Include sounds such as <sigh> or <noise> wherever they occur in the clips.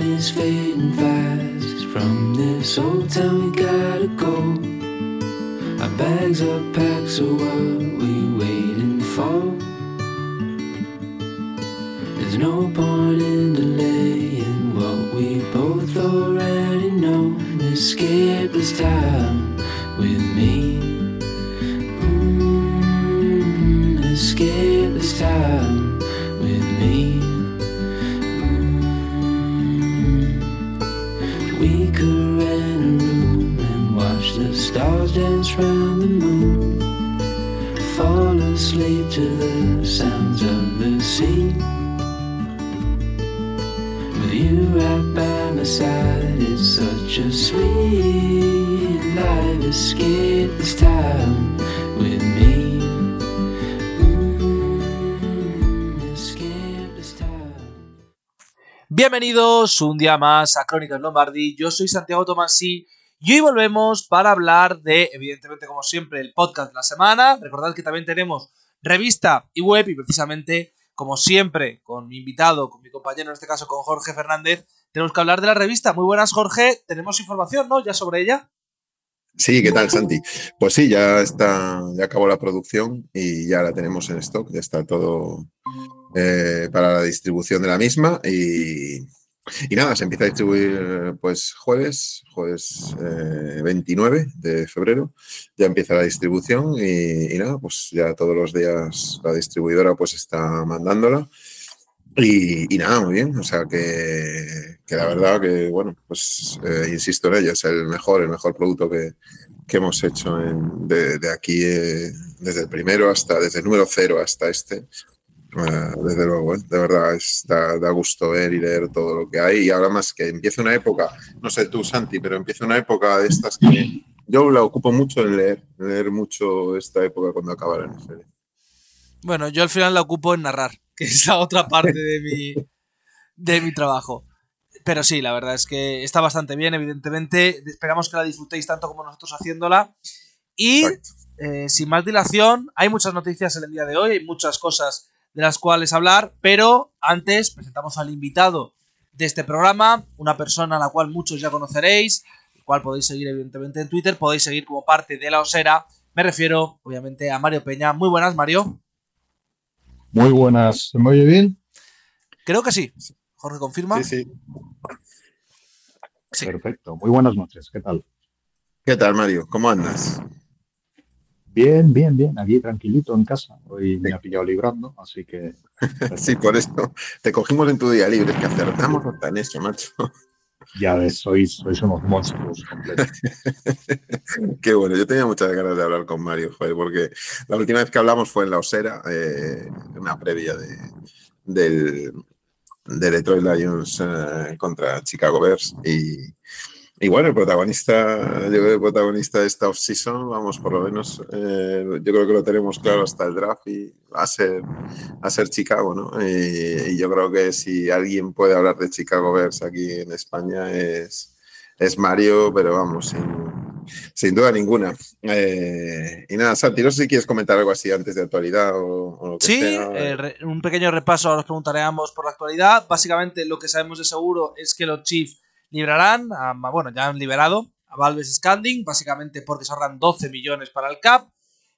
night is fading fast. From this old town we gotta go. Our bags are packed, so what we waiting for? There's no point in delaying what we both already know. Escape this time Mm. Bienvenidos un día más a Crónicas Lombardi. Yo soy Santiago Tomasí y hoy volvemos para hablar de, evidentemente, como siempre, el podcast de la semana. Recordad que también tenemos revista y web y precisamente, como siempre, con mi invitado, con mi compañero, en este caso con Jorge Fernández, tenemos que hablar de la revista. Muy buenas, Jorge. Tenemos información, ¿no? Ya sobre ella. Sí, ¿qué tal, Santi? Pues sí, ya está, ya acabó la producción y ya la tenemos en stock, ya está todo eh, para la distribución de la misma y, y nada, se empieza a distribuir pues jueves, jueves eh, 29 de febrero, ya empieza la distribución y, y nada, pues ya todos los días la distribuidora pues está mandándola. Y, y nada, muy bien. O sea que, que la verdad que, bueno, pues eh, insisto en ello, es el mejor, el mejor producto que, que hemos hecho de, aquí, eh, desde el primero hasta, desde el número cero hasta este. Eh, desde luego, de verdad, es, da, gusto ver y leer todo lo que hay. Y ahora más que empieza una época, no sé tú, Santi, pero empieza una época de estas que yo la ocupo mucho en leer, leer mucho esta época cuando acaba la NFL. Bueno, yo al final la ocupo en narrar, que es la otra parte de mi, de mi trabajo. Pero sí, la verdad es que está bastante bien, evidentemente. Esperamos que la disfrutéis tanto como nosotros haciéndola. Y eh, sin más dilación, hay muchas noticias en el día de hoy, hay muchas cosas de las cuales hablar, pero antes presentamos al invitado de este programa, una persona a la cual muchos ya conoceréis, el cual podéis seguir evidentemente en Twitter, podéis seguir como parte de la Osera. Me refiero, obviamente, a Mario Peña. Muy buenas, Mario. Muy buenas, ¿se me oye bien? Creo que sí. Jorge confirma. Sí, sí. Sí. Perfecto, muy buenas noches, ¿qué tal? ¿Qué tal, Mario? ¿Cómo andas? Bien, bien, bien, aquí tranquilito en casa. Hoy me ha pillado librando, así que <laughs> Sí, por eso te cogimos en tu día libre, es que acertamos hasta en eso, macho. ya ves, sois, sois unos monstruos completos. <laughs> Qué bueno, yo tenía muchas ganas de hablar con Mario, joder, porque la última vez que hablamos fue en la Osera, eh, una previa de, del, de Detroit Lions eh, contra Chicago Bears. Y, y bueno, el protagonista, yo creo el protagonista de esta off-season, vamos, por lo menos, eh, yo creo que lo tenemos claro hasta el draft y va a ser, va a ser Chicago, ¿no? Y, y yo creo que si alguien puede hablar de Chicago Bears aquí en España es, es Mario, pero vamos, sin, sin duda ninguna. Eh, y nada, Santi, no sé si quieres comentar algo así antes de actualidad o, o lo que Sí, sea. eh, un pequeño repaso, ahora os preguntaré a ambos por la actualidad. Básicamente lo que sabemos de seguro es que los Chiefs librarán, a- bueno, ya han liberado a Valves Scanding, básicamente porque se ahorran 12 millones para el cap.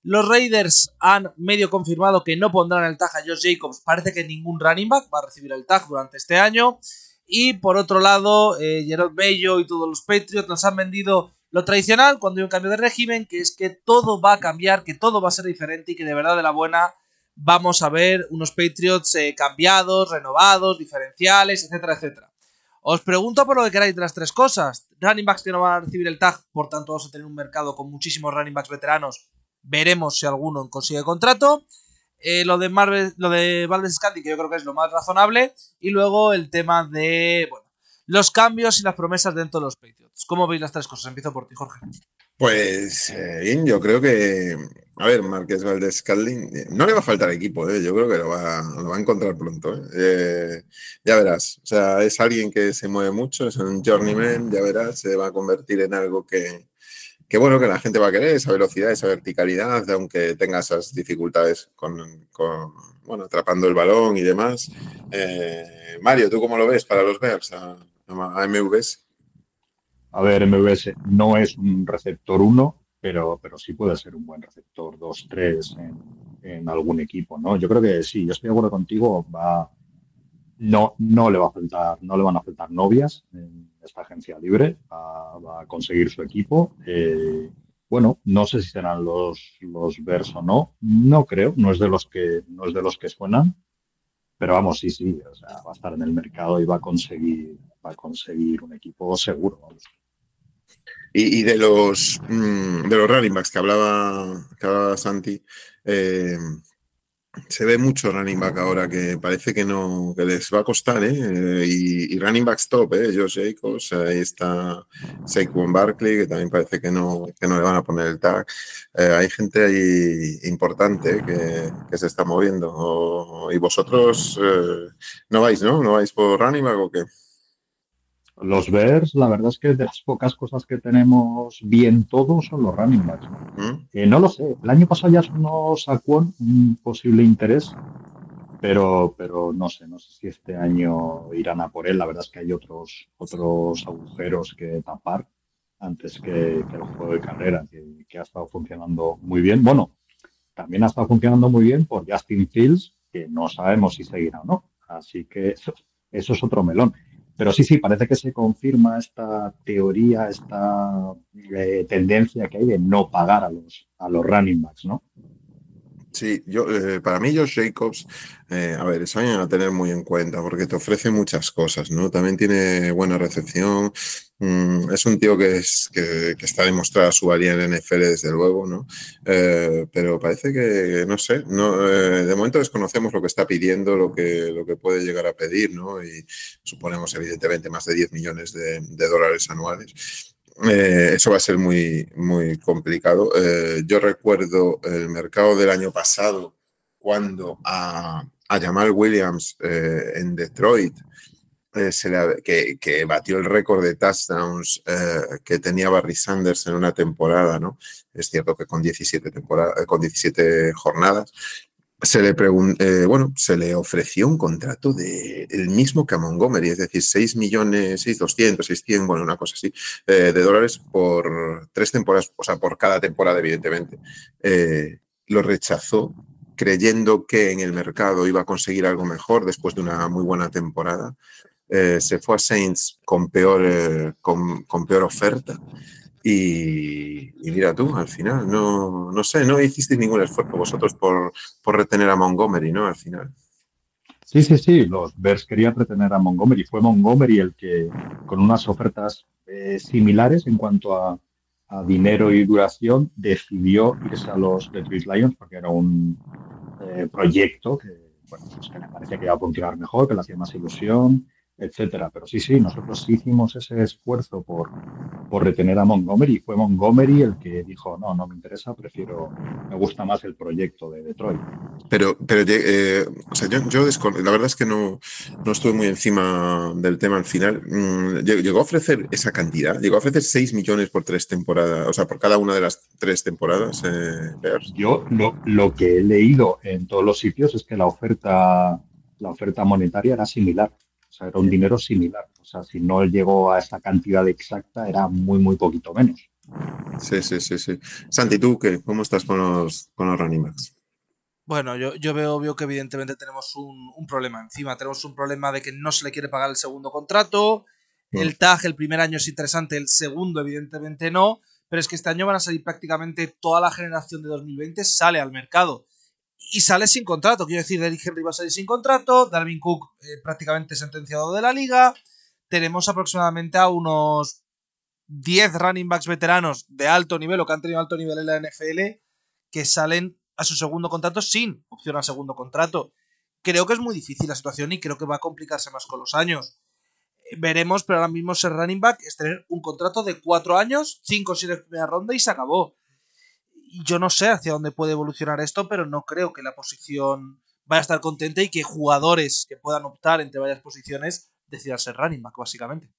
Los Raiders han medio confirmado que no pondrán el tag a Josh Jacobs. Parece que ningún running back va a recibir el tag durante este año. Y por otro lado, eh, Gerard Bello y todos los Patriots nos han vendido lo tradicional cuando hay un cambio de régimen, que es que todo va a cambiar, que todo va a ser diferente y que de verdad de la buena vamos a ver unos Patriots eh, cambiados, renovados, diferenciales, etcétera, etcétera. Os pregunto por lo que queráis de las tres cosas. Running backs que no van a recibir el tag, por tanto vamos a tener un mercado con muchísimos running backs veteranos. Veremos si alguno consigue contrato. Eh, lo de Marvel, lo de Valdes Scandi, que yo creo que es lo más razonable. Y luego el tema de bueno, los cambios y las promesas dentro de los Patriots. ¿Cómo veis las tres cosas? Empiezo por ti, Jorge. Pues eh, bien, yo creo que, a ver, Márquez Valdés Scalding, eh, no le va a faltar equipo, eh, yo creo que lo va, lo va a encontrar pronto. eh. Eh, ya verás, o sea, es alguien que se mueve mucho, es un journeyman, ya verás, se va a convertir en algo que, que bueno, que la gente va a querer, esa velocidad, esa verticalidad, aunque tenga esas dificultades con, con, bueno, atrapando el balón y demás. Eh, Mario, ¿tú cómo lo ves para los Bears a MVS. A ver, MVS no es un receptor 1, pero, pero sí puede ser un buen receptor 2-3 en, algún equipo, ¿no? Yo creo que sí, yo estoy de acuerdo contigo, va, no, no le va a faltar, no le van a faltar novias en esta agencia libre, va, a conseguir su equipo. Eh, bueno, no sé si serán los, los o no, no creo, no es de los que, no es de los que suenan, pero vamos, sí, sí, o sea, va a estar en el mercado y va a conseguir, va a conseguir un equipo seguro. Y, de los mm, de los running backs que hablaba, que hablaba Santi, eh, se ve mucho running back ahora que parece que no que les va a costar, ¿eh? Y, running back top, ¿eh? Josh Jacobs, ahí está Saquon Barkley, que también parece que no, que no le van a poner el tag. Eh, hay gente ahí importante que, que se está moviendo. y vosotros eh, no vais, ¿no? ¿No vais por running back o qué? Los Bears, la verdad es que de las pocas cosas que tenemos bien todos son los running backs. ¿no? ¿Mm? no lo sé. El año pasado ya nos sacó un posible interés, pero, pero no sé, no sé si este año irán a por él. La verdad es que hay otros, otros agujeros que tapar antes que, el juego de carrera, que, ha estado funcionando muy bien. Bueno, también ha estado funcionando muy bien por Justin Fields, que no sabemos si seguirá o no. Así que eso es otro melón. Pero sí, sí, parece que se confirma esta teoría, esta eh, tendencia que hay de no pagar a los, a los running backs, ¿no? Sí, yo, eh, para mí Josh Jacobs, eh, a ver, es alguien a tener muy en cuenta porque te ofrece muchas cosas, ¿no? También tiene buena recepción, mm, es un tío que, es, que, está demostrada su valía en NFL desde luego, ¿no? Eh, pero parece que, no sé, no, de momento desconocemos lo que está pidiendo, lo que, lo que puede llegar a pedir, ¿no? Y suponemos evidentemente más de 10 millones de, dólares anuales. Eh, eso va a ser muy, muy complicado. Eh, yo recuerdo el mercado del año pasado cuando a, a Jamal Williams eh, en Detroit, le, que, que, batió el récord de touchdowns que tenía Barry Sanders en una temporada, ¿no? Es cierto que con 17, con 17 jornadas, se le eh, bueno, se le ofreció un contrato de el mismo que a Montgomery, es decir, 6 millones, 6, 200, 600, bueno, una cosa así, eh, de dólares por tres temporadas, o sea, por cada temporada, evidentemente. Eh, lo rechazó creyendo que en el mercado iba a conseguir algo mejor después de una muy buena temporada. Se fue a Saints con peor, con, con peor oferta y, mira tú, al final, no, no sé, no hicisteis ningún esfuerzo vosotros por, por retener a Montgomery, ¿no? Al final. Sí, sí, sí, los Bears querían retener a Montgomery. Fue Montgomery el que, con unas ofertas eh, similares en cuanto a, a, dinero y duración, decidió irse a los Detroit Lions porque era un eh, proyecto que, bueno, pues que le parecía que iba a funcionar mejor, que le hacía más ilusión, etcétera. Pero sí, sí, nosotros hicimos ese esfuerzo por, por retener a Montgomery. Fue Montgomery el que dijo, no, no me interesa, prefiero, me gusta más el proyecto de Detroit. Pero, pero eh, o sea, yo, yo la verdad es que no, no estuve muy encima del tema al final. Mm, llegó a ofrecer esa cantidad, llegó a ofrecer 6 millones por tres temporadas, o sea, por cada una de las tres temporadas. Eh, yo lo, lo que he leído en todos los sitios es que la oferta, la oferta monetaria era similar. O sea, era un dinero similar. O sea, si no llegó a esa cantidad exacta, era muy, muy poquito menos. Sí, sí, sí, sí. Santi, ¿tú qué? ¿Cómo estás con los, con los running backs? Bueno, yo, yo veo obvio que evidentemente tenemos un, un, problema encima. Tenemos un problema de que no se le quiere pagar el segundo contrato. Mm. El TAG, el primer año es interesante, el segundo evidentemente no. Pero es que este año van a salir prácticamente toda la generación de 2020 sale al mercado y sale sin contrato. Quiero decir, Eric Henry va a salir sin contrato, Darwin Cook eh, prácticamente sentenciado de la liga. Tenemos aproximadamente a unos 10 running backs veteranos de alto nivel o que han tenido alto nivel en la NFL que salen a su segundo contrato sin opción al segundo contrato. Creo que es muy difícil la situación y creo que va a complicarse más con los años. Eh, veremos, pero ahora mismo ser running back es tener un contrato de 4 años, 5 o 7 de primera ronda y se acabó yo no sé hacia dónde puede evolucionar esto, pero no creo que la posición vaya a estar contenta y que jugadores que puedan optar entre varias posiciones decidan ser running back, básicamente.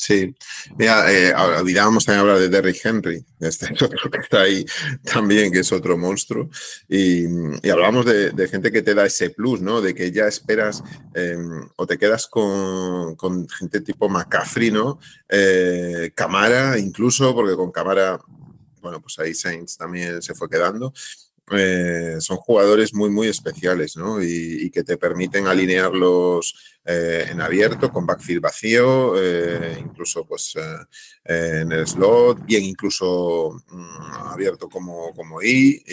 Sí, mira, eh, olvidábamos también hablar de Derrick Henry, este <laughs> otro que está ahí también, que es otro monstruo, y, y hablábamos de, gente que te da ese plus, ¿no? De que ya esperas em, o te quedas con, gente tipo McCaffrey, ¿no? Eh, Camara, incluso, porque con Camara, bueno, pues ahí Saints también se fue quedando. Eh, son jugadores muy, muy especiales, ¿no? Y, y, que te permiten alinearlos eh, en abierto, con backfield vacío, eh, incluso pues eh, en el slot, bien incluso mm, abierto como, como I.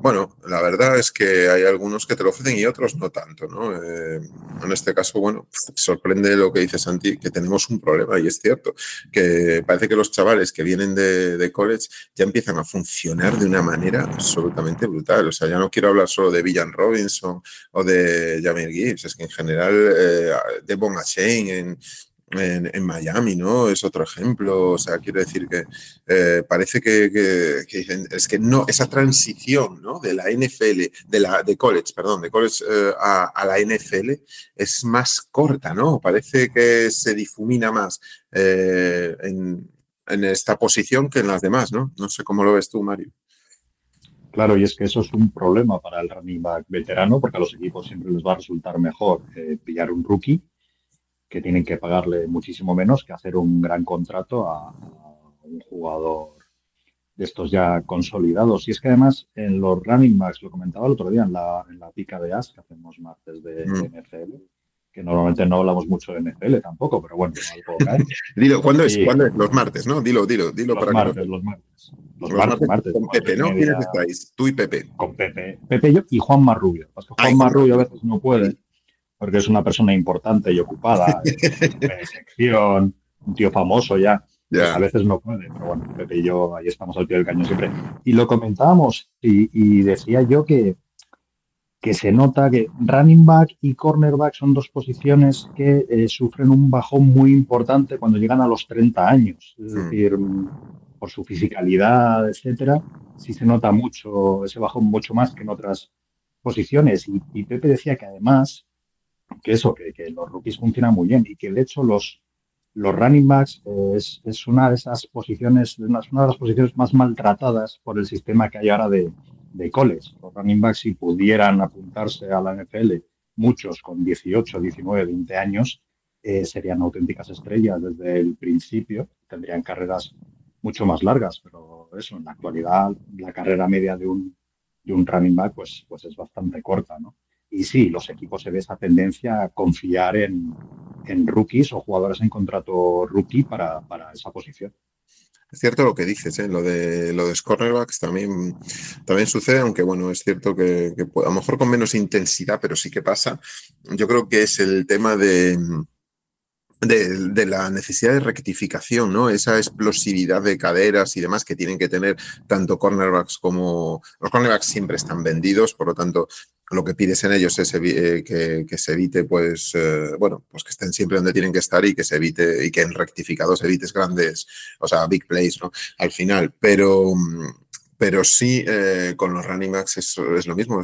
bueno, la verdad es que hay algunos que te lo ofrecen y otros no tanto, ¿no? en este caso, bueno, sorprende lo que dice Santi, que tenemos un problema y es cierto, que parece que los chavales que vienen de, college ya empiezan a funcionar de una manera absolutamente brutal. O sea, ya no quiero hablar solo de Villan Robinson o de Jamir Gibbs, es que en general eh, Devon en, en, Miami, ¿no? Es otro ejemplo. O sea, quiero decir que eh, parece que, es que no, esa transición, ¿no? De la NFL, de la de college, perdón, de college eh, a, la NFL es más corta, ¿no? Parece que se difumina más eh, en, en, esta posición que en las demás, ¿no? No sé cómo lo ves tú, Mario. Claro, y es que eso es un problema para el running back veterano, porque a los equipos siempre les va a resultar mejor eh, pillar un rookie, que tienen que pagarle muchísimo menos que hacer un gran contrato a, un jugador de estos ya consolidados. Y es que además en los running backs, lo comentaba el otro día en la, en la pica de As, que hacemos martes de, mm. NFL, que normalmente no hablamos mucho de NFL tampoco, pero bueno, <laughs> dilo, ¿cuándo es? ¿cuándo es? Los martes, ¿no? Dilo, dilo, dilo los martes, Los martes, los, martes. martes, con Pepe, ¿no? ¿Quiénes estáis? Tú y Pepe. Con Pepe. Pepe y yo y Juan Marrubio. Juan Marrubio a veces no puede, porque es una persona importante y ocupada, <laughs> de sección, un tío famoso ya. Pues a veces no puede, pero bueno, Pepe y yo ahí estamos al pie del cañón siempre. Y lo comentábamos y, y decía yo que, que se nota que running back y cornerback son dos posiciones que eh, sufren un bajón muy importante cuando llegan a los 30 años. Es hmm. decir, por su fisicalidad, etcétera, sí se nota mucho ese bajón mucho más que en otras posiciones. Y, Pepe decía que además, que eso, que, los rookies funcionan muy bien y que de hecho los, los running backs eh, es, una de esas posiciones, una, una de las posiciones más maltratadas por el sistema que hay ahora de, de college. Los running backs, si pudieran apuntarse a la NFL, muchos con 18, 19, 20 años, eh, serían auténticas estrellas desde el principio, tendrían carreras mucho más largas, pero eso, en la actualidad, la carrera media de un, de un running back pues, pues es bastante corta, ¿no? Y sí, los equipos se ve esa tendencia a confiar en, en rookies o jugadores en contrato rookie para, para esa posición. Es cierto lo que dices, ¿eh? lo de lo de cornerbacks también, también sucede, aunque bueno, es cierto que, a lo mejor con menos intensidad, pero sí que pasa. Yo creo que es el tema de, de, la necesidad de rectificación, ¿no? Esa explosividad de caderas y demás que tienen que tener tanto cornerbacks como. Los cornerbacks siempre están vendidos, por lo tanto, lo que pides en ellos es eh, que, se evite, pues, eh, bueno, pues que estén siempre donde tienen que estar y que se evite, y que en rectificados evites grandes, o sea, big plays, ¿no? Al final, pero, mm, pero sí eh, con los backs es, es lo mismo,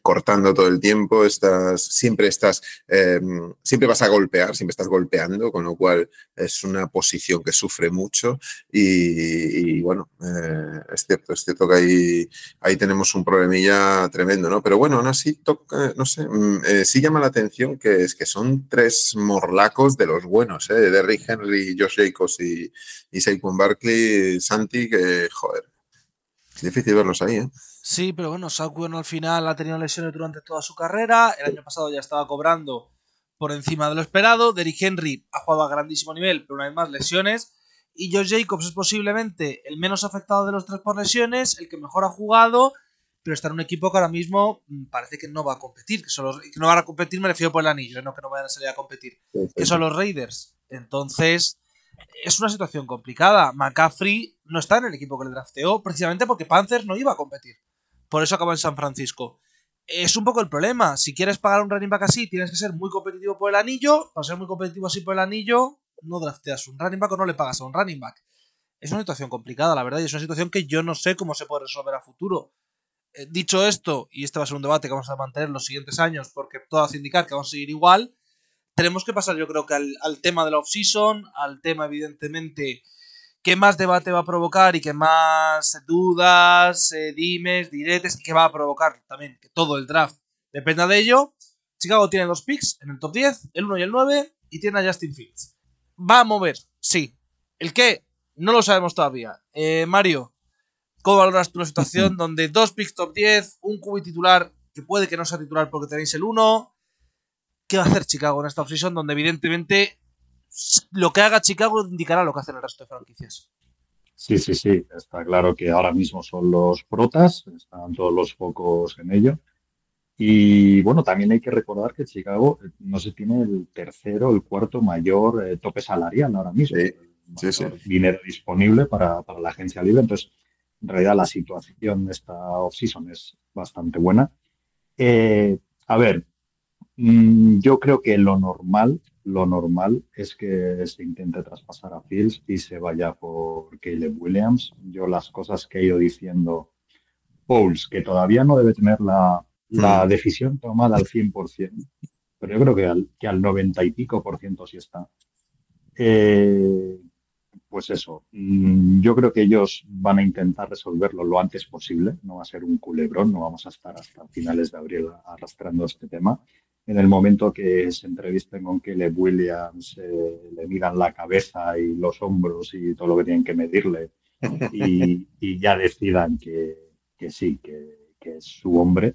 cortando todo el tiempo, estás, siempre estás, em, siempre vas a golpear, siempre estás golpeando, con lo cual es una posición que sufre mucho y, bueno, eh, es cierto, es cierto que ahí, ahí tenemos un problemilla tremendo, ¿no? Pero bueno, aún así, toca, no sé, mm, eh, sí llama la atención que es que son tres morlacos de los buenos, ¿eh? Derrick Henry, Josh Jacobs y, y Saquon Barkley, Santi, que joder, difícil verlos ahí, ¿eh? Sí, pero bueno, Saquon al final ha tenido lesiones durante toda su carrera. El año pasado ya estaba cobrando por encima de lo esperado. Derrick Henry ha jugado a grandísimo nivel, pero una vez más lesiones. Y Josh Jacobs es posiblemente el menos afectado de los tres por lesiones, el que mejor ha jugado, pero está en un equipo que ahora mismo mm, parece que no va a competir. Que, que no van a competir, me refiero por el anillo, no que no vayan a salir a competir. Que son los Raiders. Entonces, es una situación complicada. McCaffrey no está en el equipo que le drafteó precisamente porque Panthers no iba a competir. Por eso acabó en San Francisco. Es un poco el problema. Si quieres pagar un running back así, tienes que ser muy competitivo por el anillo. Para ser muy competitivo así por el anillo, no drafteas un running back o no le pagas a un running back. Es una situación complicada, la verdad, y es una situación que yo no sé cómo se puede resolver a futuro. Eh, dicho esto, y este va a ser un debate que vamos a mantener los siguientes años, porque todo hace indicar que vamos a seguir igual, tenemos que pasar yo creo que al, tema de la off-season, al tema evidentemente que más debate va a provocar y que más dudas, eh, dimes, diretes, que va a provocar también que todo el draft dependa de ello. Chicago tiene dos picks en el top 10, el 1 y el 9, y tiene a Justin Fields. ¿Va a mover? Sí. ¿El qué? No lo sabemos todavía. Eh, Mario, ¿cómo valoras tu situación <laughs> donde dos picks top 10, un QB titular que puede que no sea titular porque tenéis el 1? ¿Qué va a hacer Chicago en esta offseason donde evidentemente lo que haga Chicago indicará lo que hacen el resto de franquicias? Sí, sí, sí. Está claro que ahora mismo son los protas, están todos los focos en ello. Y bueno, también hay que recordar que Chicago eh, no se tiene el tercero, el cuarto mayor eh, tope salarial ahora mismo. Sí, sí, Dinero disponible para, la agencia libre. Entonces, en realidad la situación de esta off-season es bastante buena. Eh, a ver, yo creo que lo normal, lo normal es que se intente traspasar a Fields y se vaya por Caleb Williams. Yo las cosas que he ido diciendo, Pauls, que todavía no debe tener la, la mm. decisión tomada al 100%, pero yo creo que al, que al 90 y pico por ciento sí está. Eh, pues eso, mm, yo creo que ellos van a intentar resolverlo lo antes posible, no va a ser un culebrón, no vamos a estar hasta finales de abril arrastrando este tema. En el momento que se entrevisten con Caleb Williams, eh, le miran la cabeza y los hombros y todo lo que tienen que medirle <laughs> y, ya decidan que, sí, que, que es su hombre,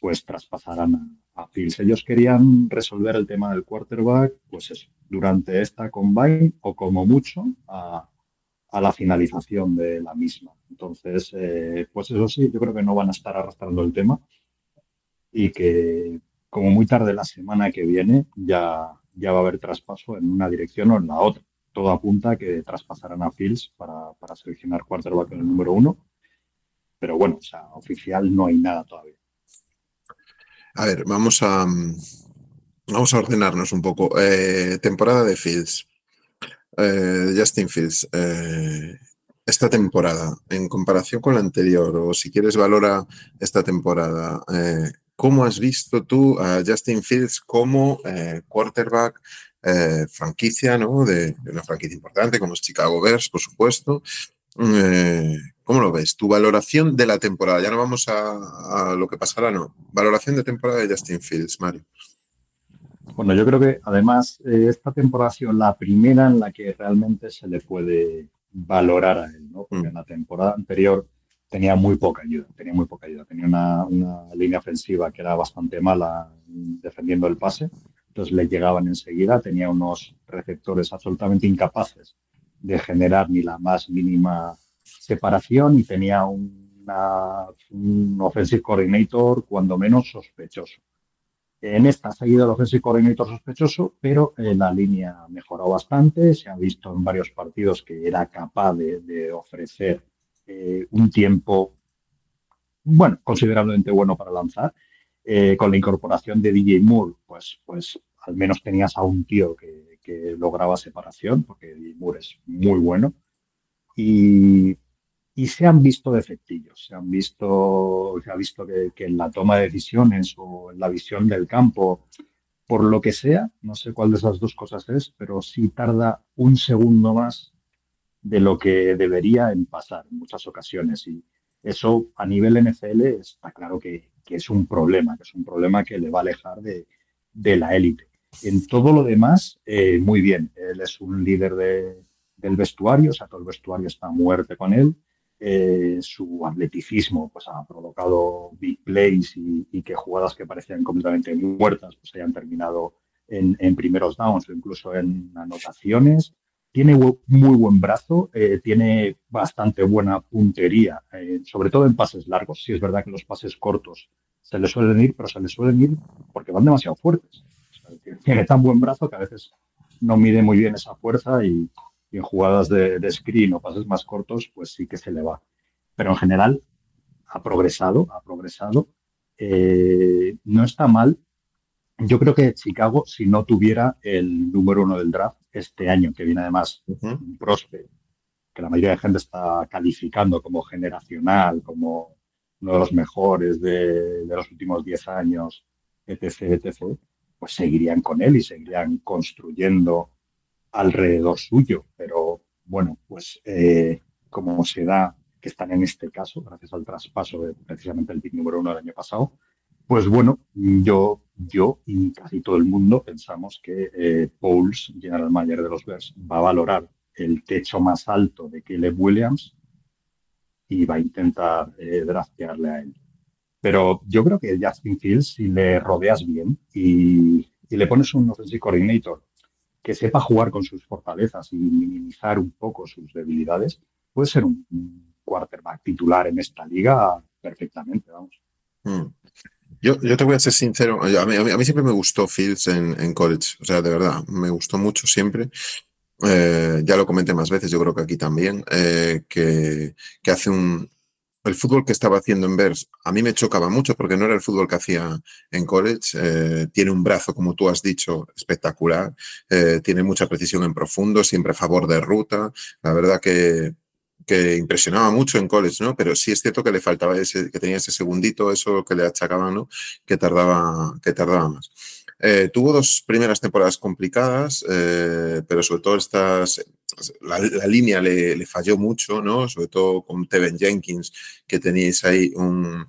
pues traspasarán a, a Fields. Ellos querían resolver el tema del quarterback, pues eso, durante esta combine o como mucho a, la finalización de la misma. Entonces, eh, pues eso sí, yo creo que no van a estar arrastrando el tema y que como muy tarde la semana que viene ya, ya va a haber traspaso en una dirección o en la otra. Todo apunta a que traspasarán a Fields para, para seleccionar quarterback en el número uno. Pero bueno, o sea, oficial no hay nada todavía. A ver, vamos a, vamos a ordenarnos un poco. Eh, temporada de Fields. Eh, Justin Fields. Eh, esta temporada, en comparación con la anterior, o si quieres valora esta temporada, ¿cómo has visto tú a Justin Fields como quarterback franquicia, ¿no? De, de, una franquicia importante como es Chicago Bears, por supuesto. ¿Cómo lo ves? Tu valoración de la temporada. Ya no vamos a, lo que pasará, no. Valoración de temporada de Justin Fields, Mario. Bueno, yo creo que además eh, esta temporada ha sido la primera en la que realmente se le puede valorar a él, ¿no? Porque mm. en la temporada anterior tenía muy poca ayuda, tenía muy poca ayuda. Tenía una, una, línea ofensiva que era bastante mala defendiendo el pase, entonces le llegaban enseguida, tenía unos receptores absolutamente incapaces de generar ni la más mínima separación y tenía una, un offensive coordinator cuando menos sospechoso. En esta ha seguido el offensive coordinator sospechoso, pero eh, la línea mejoró bastante. Se ha visto en varios partidos que era capaz de, ofrecer eh, un tiempo, bueno, considerablemente bueno para lanzar. Eh, con la incorporación de DJ Moore, pues, pues al menos tenías a un tío que, que lograba separación, porque DJ Moore es muy bueno. Y y se han visto defectillos, se han visto, se ha visto que, en la toma de decisiones o en la visión del campo, por lo que sea, no sé cuál de esas dos cosas es, pero sí tarda un segundo más de lo que debería en pasar en muchas ocasiones. Y eso a nivel NFL está claro que, es un problema, que es un problema que le va a alejar de, la élite. En todo lo demás, eh, muy bien. Él es un líder del vestuario, o sea, todo el vestuario está muerte con él. Eh, su atleticismo pues, ha provocado big plays y, que jugadas que parecían completamente muertas pues, hayan terminado en, primeros downs o incluso en anotaciones. Tiene muy buen brazo, eh, tiene bastante buena puntería, eh, sobre todo en pases largos. Sí es verdad que los pases cortos se le suelen ir, pero se le suelen ir porque van demasiado fuertes. tiene tan buen brazo que a veces no mide muy bien esa fuerza y, y en jugadas de, screen o pases más cortos, pues sí que se le va. Pero en general ha progresado, ha progresado. Eh, no está mal. Yo creo que Chicago, si no tuviera el número uno del draft este año, que viene además un prospect, que la mayoría de gente está calificando como generacional, como uno de los mejores de, de los últimos 10 años, etc., etc., pues seguirían con él y seguirían construyendo alrededor suyo. Pero bueno, pues eh, como se da que están en este caso, gracias al traspaso de precisamente el pick número uno del año pasado, pues bueno, yo, yo y casi todo el mundo pensamos que eh, Pauls, general manager de los Bears, va a valorar el techo más alto de Caleb Williams y va a intentar eh, a él. Pero yo creo que Justin Fields, si le rodeas bien y, le pones un offensive coordinator que sepa jugar con sus fortalezas y minimizar un poco sus debilidades, puede ser un, quarterback titular en esta liga perfectamente, vamos. Hmm. Yo, yo, te voy a ser sincero, a mí, siempre me gustó Fields en, en, college, o sea, de verdad, me gustó mucho siempre. Eh, ya lo comenté más veces, yo creo que aquí también, eh, que, que, hace un... El fútbol que estaba haciendo en Bears a mí me chocaba mucho porque no era el fútbol que hacía en college. Eh, tiene un brazo, como tú has dicho, espectacular. tiene mucha precisión en profundo, siempre a favor de ruta. La verdad que, que impresionaba mucho en college, ¿no? Pero sí es cierto que le faltaba ese, que tenía ese segundito, eso que le achacaba, ¿no? Que tardaba, que tardaba más. Eh, tuvo dos primeras temporadas complicadas, eh, pero sobre todo estas, la, línea le, falló mucho, ¿no? Sobre todo con Teven Jenkins, que teníais ahí un,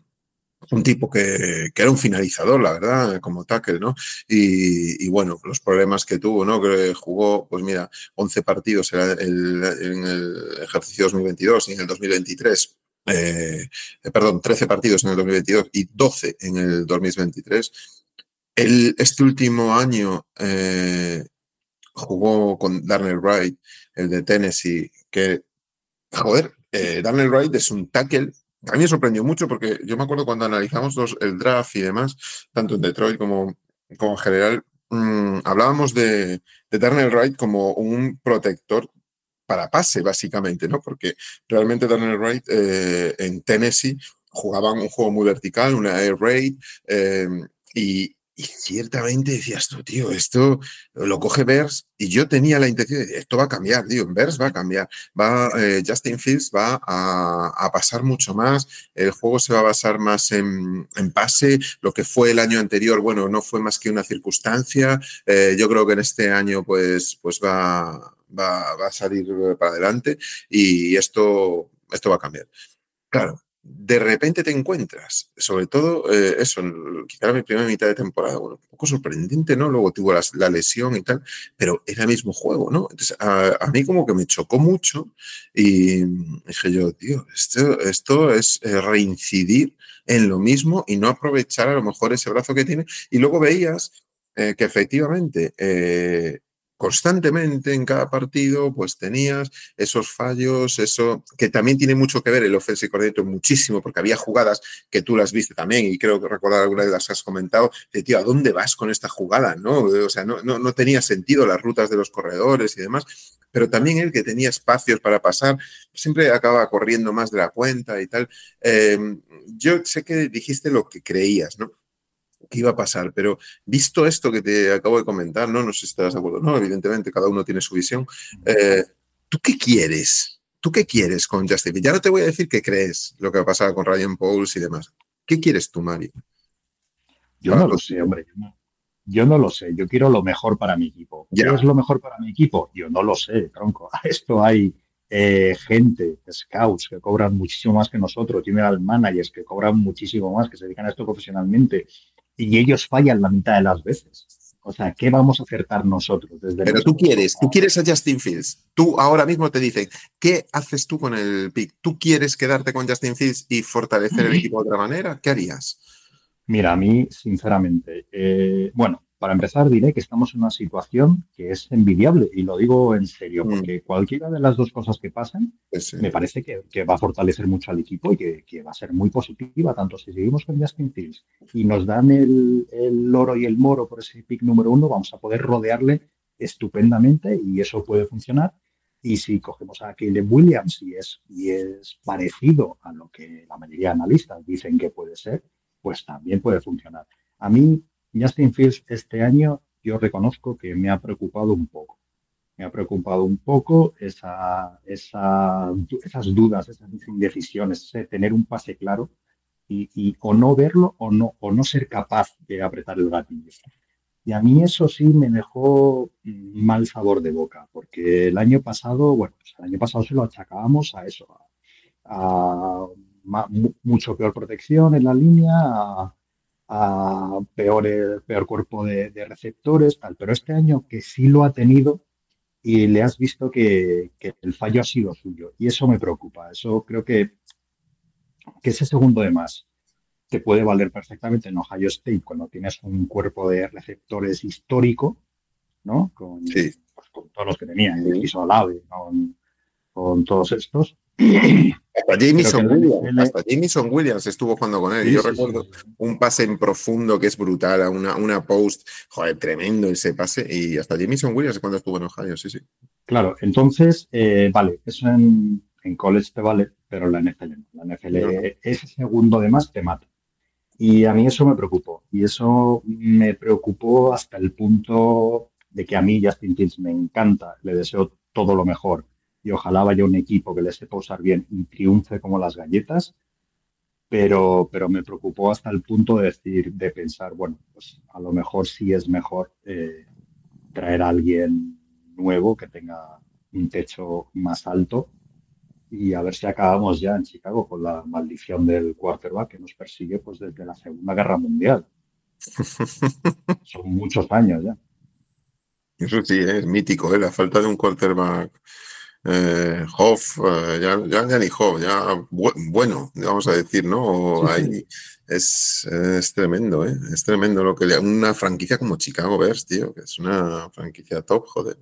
un tipo que, era un finalizador, la verdad, como tackle, ¿no? Y, bueno, los problemas que tuvo, ¿no? Que jugó, pues mira, 11 partidos en el, ejercicio 2022 y en el 2023. Eh, perdón, 13 partidos en el 2022 y 12 en el 2023 este último año eh, jugó con Darnell Wright, el de Tennessee, que, joder, eh, Darnell Wright es un tackle. A mí me sorprendió mucho porque yo me acuerdo cuando analizamos el draft y demás, tanto en Detroit como, como en general, mm, hablábamos de, de Darnell Wright como un protector para pase, básicamente, ¿no? Porque realmente Darnell Wright eh, en Tennessee jugaban un juego muy vertical, una air raid, y, y ciertamente decías tú, tío, esto lo coge Bers y yo tenía la intención de esto va a cambiar, tío, Bers va a cambiar, va, eh, Justin Fields va a, pasar mucho más, el juego se va a basar más en, pase, lo que fue el año anterior, bueno, no fue más que una circunstancia, eh, yo creo que en este año pues, pues va, va, va a salir para adelante y esto, esto va a cambiar. Claro, de repente te encuentras, sobre todo eh, eso, quizá en mi primera mitad de temporada, un poco sorprendente, ¿no? Luego tuvo la, lesión y tal, pero era el mismo juego, ¿no? Entonces, a, mí como que me chocó mucho y dije yo, tío, esto, esto es eh, reincidir en lo mismo y no aprovechar a lo mejor ese brazo que tiene. Y luego veías eh, que efectivamente constantemente en cada partido, pues tenías esos fallos, eso que también tiene mucho que ver el offensive coordinator muchísimo, porque había jugadas que tú las viste también y creo que recordar alguna de las has comentado, de tío, ¿a dónde vas con esta jugada? ¿No? O sea, no, no, tenía sentido las rutas de los corredores y demás, pero también el que tenía espacios para pasar, siempre acaba corriendo más de la cuenta y tal. Em, yo sé que dijiste lo que creías, ¿no? Qué iba a pasar, pero visto esto que te acabo de comentar, no, no sé si estás de acuerdo, no, evidentemente cada uno tiene su visión. Eh, ¿Tú qué quieres? ¿Tú qué quieres con Justin? Ya no te voy a decir qué crees lo que va a pasar con Ryan Pauls y demás. ¿Qué quieres tú, Mario? Yo no lo sé, hombre. Yo no, lo sé. Yo quiero lo mejor para mi equipo. ¿Qué es lo mejor para mi equipo? Yo no lo sé, tronco. <laughs> Esto hay eh, gente, scouts que cobran muchísimo más que nosotros, general managers que cobran muchísimo más, que se dedican a esto profesionalmente y ellos fallan la mitad de las veces. O sea, ¿qué vamos a acertar nosotros? Desde Pero tú quieres, tú quieres a Justin Fields. Tú ahora mismo te dicen, ¿qué haces tú con el pick? ¿Tú quieres quedarte con Justin Fields y fortalecer el equipo de otra manera? ¿Qué harías? Mira, a mí, sinceramente, eh, bueno, para empezar, diré que estamos en una situación que es envidiable y lo digo en serio, mm. porque cualquiera de las dos cosas que pasen me parece que, va a fortalecer mucho al equipo y que, va a ser muy positiva, tanto si seguimos con Justin Fields y nos dan el, el oro y el moro por ese pick número uno, vamos a poder rodearle estupendamente y eso puede funcionar. Y si cogemos a Caleb Williams y es, y es parecido a lo que la mayoría de analistas dicen que puede ser, pues también puede funcionar. A mí Justin Fields este año yo reconozco que me ha preocupado un poco. Me ha preocupado un poco esa, esas dudas, esas indecisiones, tener un pase claro y, o no verlo o no, o no ser capaz de apretar el gatillo. Y a mí eso sí me dejó mal sabor de boca, porque el año pasado, bueno, pues el año pasado se lo achacábamos a eso, a, mucho peor protección en la línea, a, peor, peor cuerpo de, receptores, tal. Pero este año que sí lo ha tenido y le has visto que, que, el fallo ha sido suyo. Y eso me preocupa. Eso creo que, que ese segundo de más te puede valer perfectamente en Ohio State cuando tienes un cuerpo de receptores histórico, ¿no? Con, pues, todos los que tenía, el Alave, con, con todos estos. Hasta Jameson, Williams, hasta Jameson Williams estuvo jugando con él. Yo recuerdo un pase en profundo que es brutal, una, una post, joder, tremendo ese pase. Y hasta Jameson Williams cuando estuvo en Ohio, sí, sí. Claro, entonces, eh, vale, eso en, en, college te vale, pero la NFL no. La NFL, ese segundo de más te mata. Y a mí eso me preocupó. Y eso me preocupó hasta el punto de que a mí Justin Fields me encanta, le deseo todo lo mejor. Y ojalá vaya un equipo que le sepa usar bien y triunfe como las galletas. Pero, pero me preocupó hasta el punto de decir, de pensar, bueno, pues a lo mejor sí es mejor eh, traer a alguien nuevo que tenga un techo más alto y a ver si acabamos ya en Chicago con la maldición del quarterback que nos persigue pues desde la Segunda Guerra Mundial. <laughs> Son muchos años ya. Eso sí, es mítico, ¿eh? la falta de un quarterback. Eh, Hoff, eh, ya, ya, ni Hoff, ya bueno, vamos a decir, ¿no? Ahí es, es, tremendo, ¿eh? Es tremendo lo que le. Una franquicia como Chicago Bears, tío, que es una franquicia top, joder.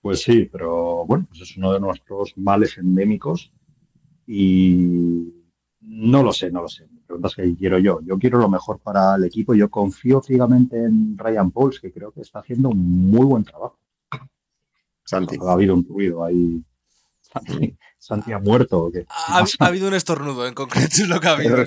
Pues sí, pero bueno, pues es uno de nuestros males endémicos y no lo sé, no lo sé. Me preguntas qué quiero yo. Yo quiero lo mejor para el equipo. Yo confío ciegamente en Ryan Pauls, que creo que está haciendo un muy buen trabajo. Santi. Ha habido un ruido ahí. Santi, ha muerto. Ha, habido un estornudo en concreto, <laughs> es lo que ha habido.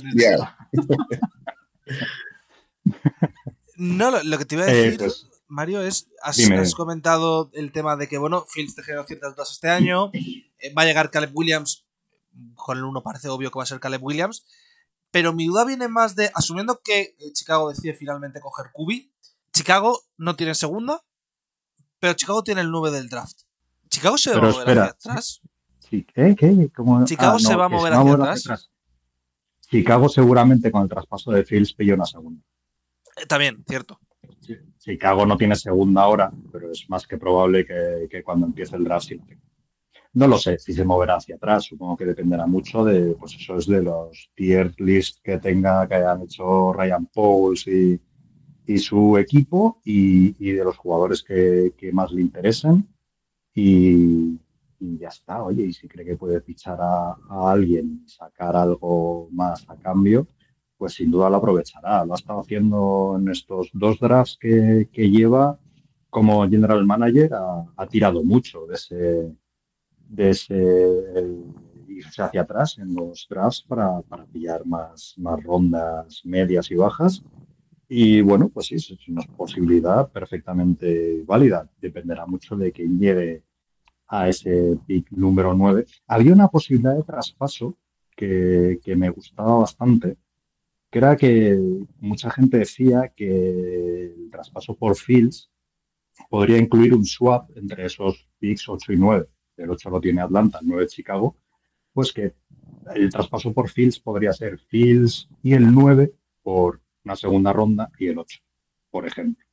no, lo, que te iba a decir. Eh, pues, Mario, es, has, comentado el tema de que, bueno, Fields te generó ciertas dudas este año, eh, va a llegar Caleb Williams, con el uno parece obvio que va a ser Caleb Williams, pero mi duda viene más de, asumiendo que eh, Chicago decide finalmente coger Kubi, Chicago no tiene segunda, pero Chicago tiene el 9 del draft. ¿Chicago se va a mover hacia atrás? ¿Qué? ¿Qué? ¿Chicago ah, se va a mover hacia atrás? Chicago seguramente con el traspaso de Fields pilló una segunda. Eh, también, cierto. Chicago no tiene segunda hora, pero es más que probable que, cuando empiece el draft No lo sé si se moverá hacia atrás, supongo que dependerá mucho de, pues eso es de los tier list que tenga, que hayan hecho Ryan Pauls y, su equipo y, de los jugadores que, más le interesen. Y, ya está, oye, y si cree que puede fichar a, alguien y sacar algo más a cambio, pues sin duda lo aprovechará. Lo ha estado haciendo en estos dos drafts que, lleva como general manager. Ha, tirado mucho de ese, de ese irse hacia atrás en los drafts para, pillar más, más rondas medias y bajas. Y bueno, pues sí, es una posibilidad perfectamente válida. Dependerá mucho de quién llegue a ese pick número 9. Había una posibilidad de traspaso que, me gustaba bastante, que era que mucha gente decía que el traspaso por Fields podría incluir un swap entre esos picks 8 y 9. El 8 lo tiene Atlanta, el 9 Chicago. Pues que el traspaso por Fields podría ser Fields y el 9 por una segunda ronda y el 8, por ejemplo.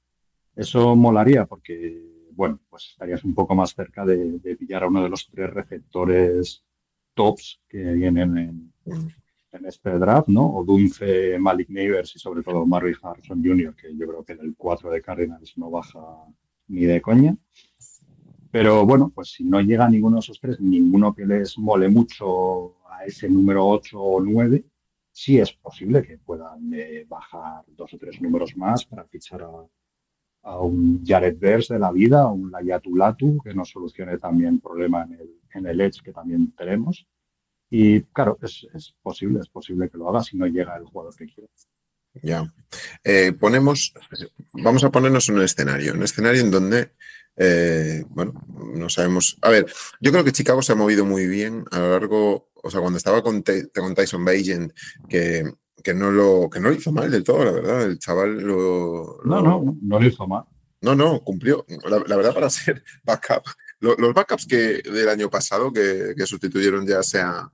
Eso molaría porque, bueno, pues estarías un poco más cerca de, pillar a uno de los tres receptores tops que vienen en, en este draft, ¿no? O Dunce, Malik Neighbors y sobre todo Marvin Harrison Jr., que yo creo que en el 4 de Cardinals no baja ni de coña. Pero bueno, pues si no llega ninguno de esos tres, ninguno que les mole mucho a ese número 8 o 9, sí es posible que puedan eh, bajar dos o tres números más para fichar a, un Jared Vers de la vida, a un Layatulatu, que nos solucione también problema en el, en el Edge que también tenemos. Y claro, es, posible, es posible que lo haga si no llega el jugador que quiere. Ya. Eh, ponemos, vamos a ponernos en un escenario, un escenario en donde, eh, bueno, no sabemos. A ver, yo creo que Chicago se ha movido muy bien a lo largo, o sea, cuando estaba con, con Tyson Bagent, que que no lo, que no lo hizo mal del todo, la verdad. El chaval lo. No, no, no lo hizo mal. No, no, cumplió. La, verdad, para ser <laughs> backup. los backups que del año pasado que, que, sustituyeron ya sea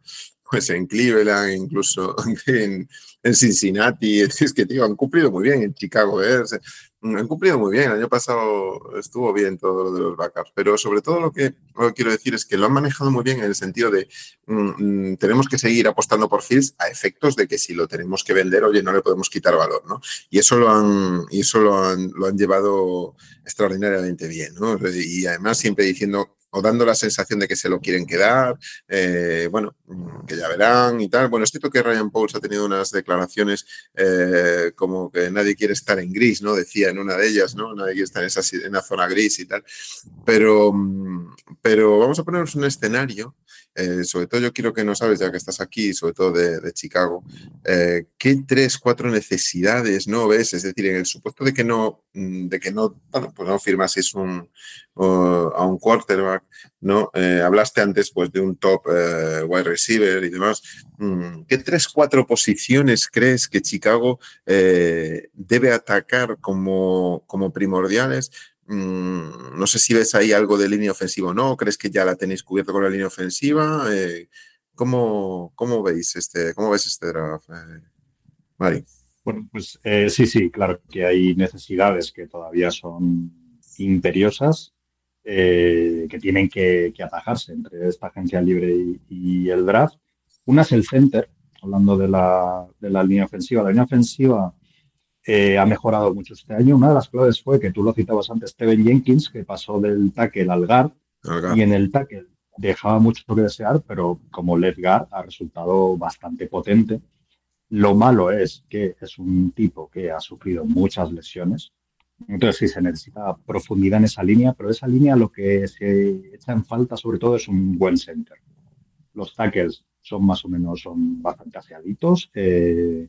pues en Cleveland, incluso <laughs> en, en Cincinnati, <laughs> es que tío, han cumplido muy bien en Chicago Mm, han cumplido muy bien. El año pasado estuvo bien todo lo de los backups, pero sobre todo lo que, quiero decir es que lo han manejado muy bien en el sentido de mm, mm, tenemos que seguir apostando por Fields a efectos de que si lo tenemos que vender, oye, no le podemos quitar valor, ¿no? Y eso lo han, eso lo han, lo han llevado extraordinariamente bien, ¿no? Y además siempre diciendo o dando la sensación de que se lo quieren quedar, eh, bueno, que ya verán y tal. Bueno, es cierto que Ryan Pauls ha tenido unas declaraciones eh, como que nadie quiere estar en gris, ¿no? Decía en una de ellas, ¿no? Nadie quiere estar en esa, en la zona gris y tal. Pero, pero vamos a ponernos un escenario eh, sobre todo yo quiero que nos sabes, ya que estás aquí, sobre todo de, Chicago, eh, ¿qué tres, cuatro necesidades no ves? Es decir, en el supuesto de que no, mm, de que no, pues no firmases un, a un quarterback, ¿no? Eh, hablaste antes pues, de un top wide receiver y demás. Mm, ¿Qué tres, cuatro posiciones crees que Chicago debe atacar como, como primordiales? Mm, no sé si ves ahí algo de línea ofensiva o no. ¿Crees que ya la tenéis cubierto con la línea ofensiva? Eh, ¿cómo, veis este, cómo ves este draft, eh, Mari? Bueno, pues eh, sí, sí, claro que hay necesidades que todavía son imperiosas, que tienen que, atajarse entre esta agencia libre y, el draft. Una es el center, hablando de la, de la línea ofensiva. La línea ofensiva eh, ha mejorado mucho este año. Una de las claves fue que tú lo citabas antes, Steven Jenkins, que pasó del tackle al guard, y en el tackle dejaba mucho que desear, pero como left guard ha resultado bastante potente. Lo malo es que es un tipo que ha sufrido muchas lesiones, entonces sí se necesita profundidad en esa línea, pero esa línea lo que se echa en falta sobre todo es un buen center. Los tackles son más o menos son bastante aseaditos. Eh,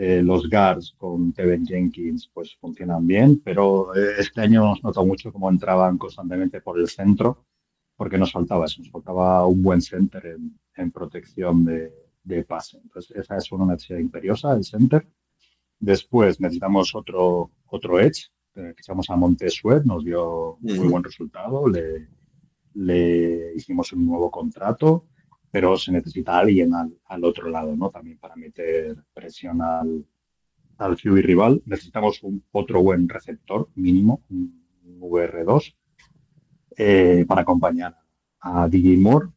eh, los guards con Tevin Jenkins pues funcionan bien, pero eh, este año nos notado mucho cómo entraban constantemente por el centro, porque nos faltaba eso, nos faltaba un buen center en, protección de, pase. Entonces, esa es una necesidad imperiosa, el center. Después necesitamos otro, otro edge, que echamos a Montesuet, nos dio muy buen resultado, le, le hicimos un nuevo contrato pero se necesita alguien al, otro lado, ¿no? También para meter presión al, al rival. Necesitamos un, otro buen receptor mínimo, un VR2, eh, para acompañar a DJ Moore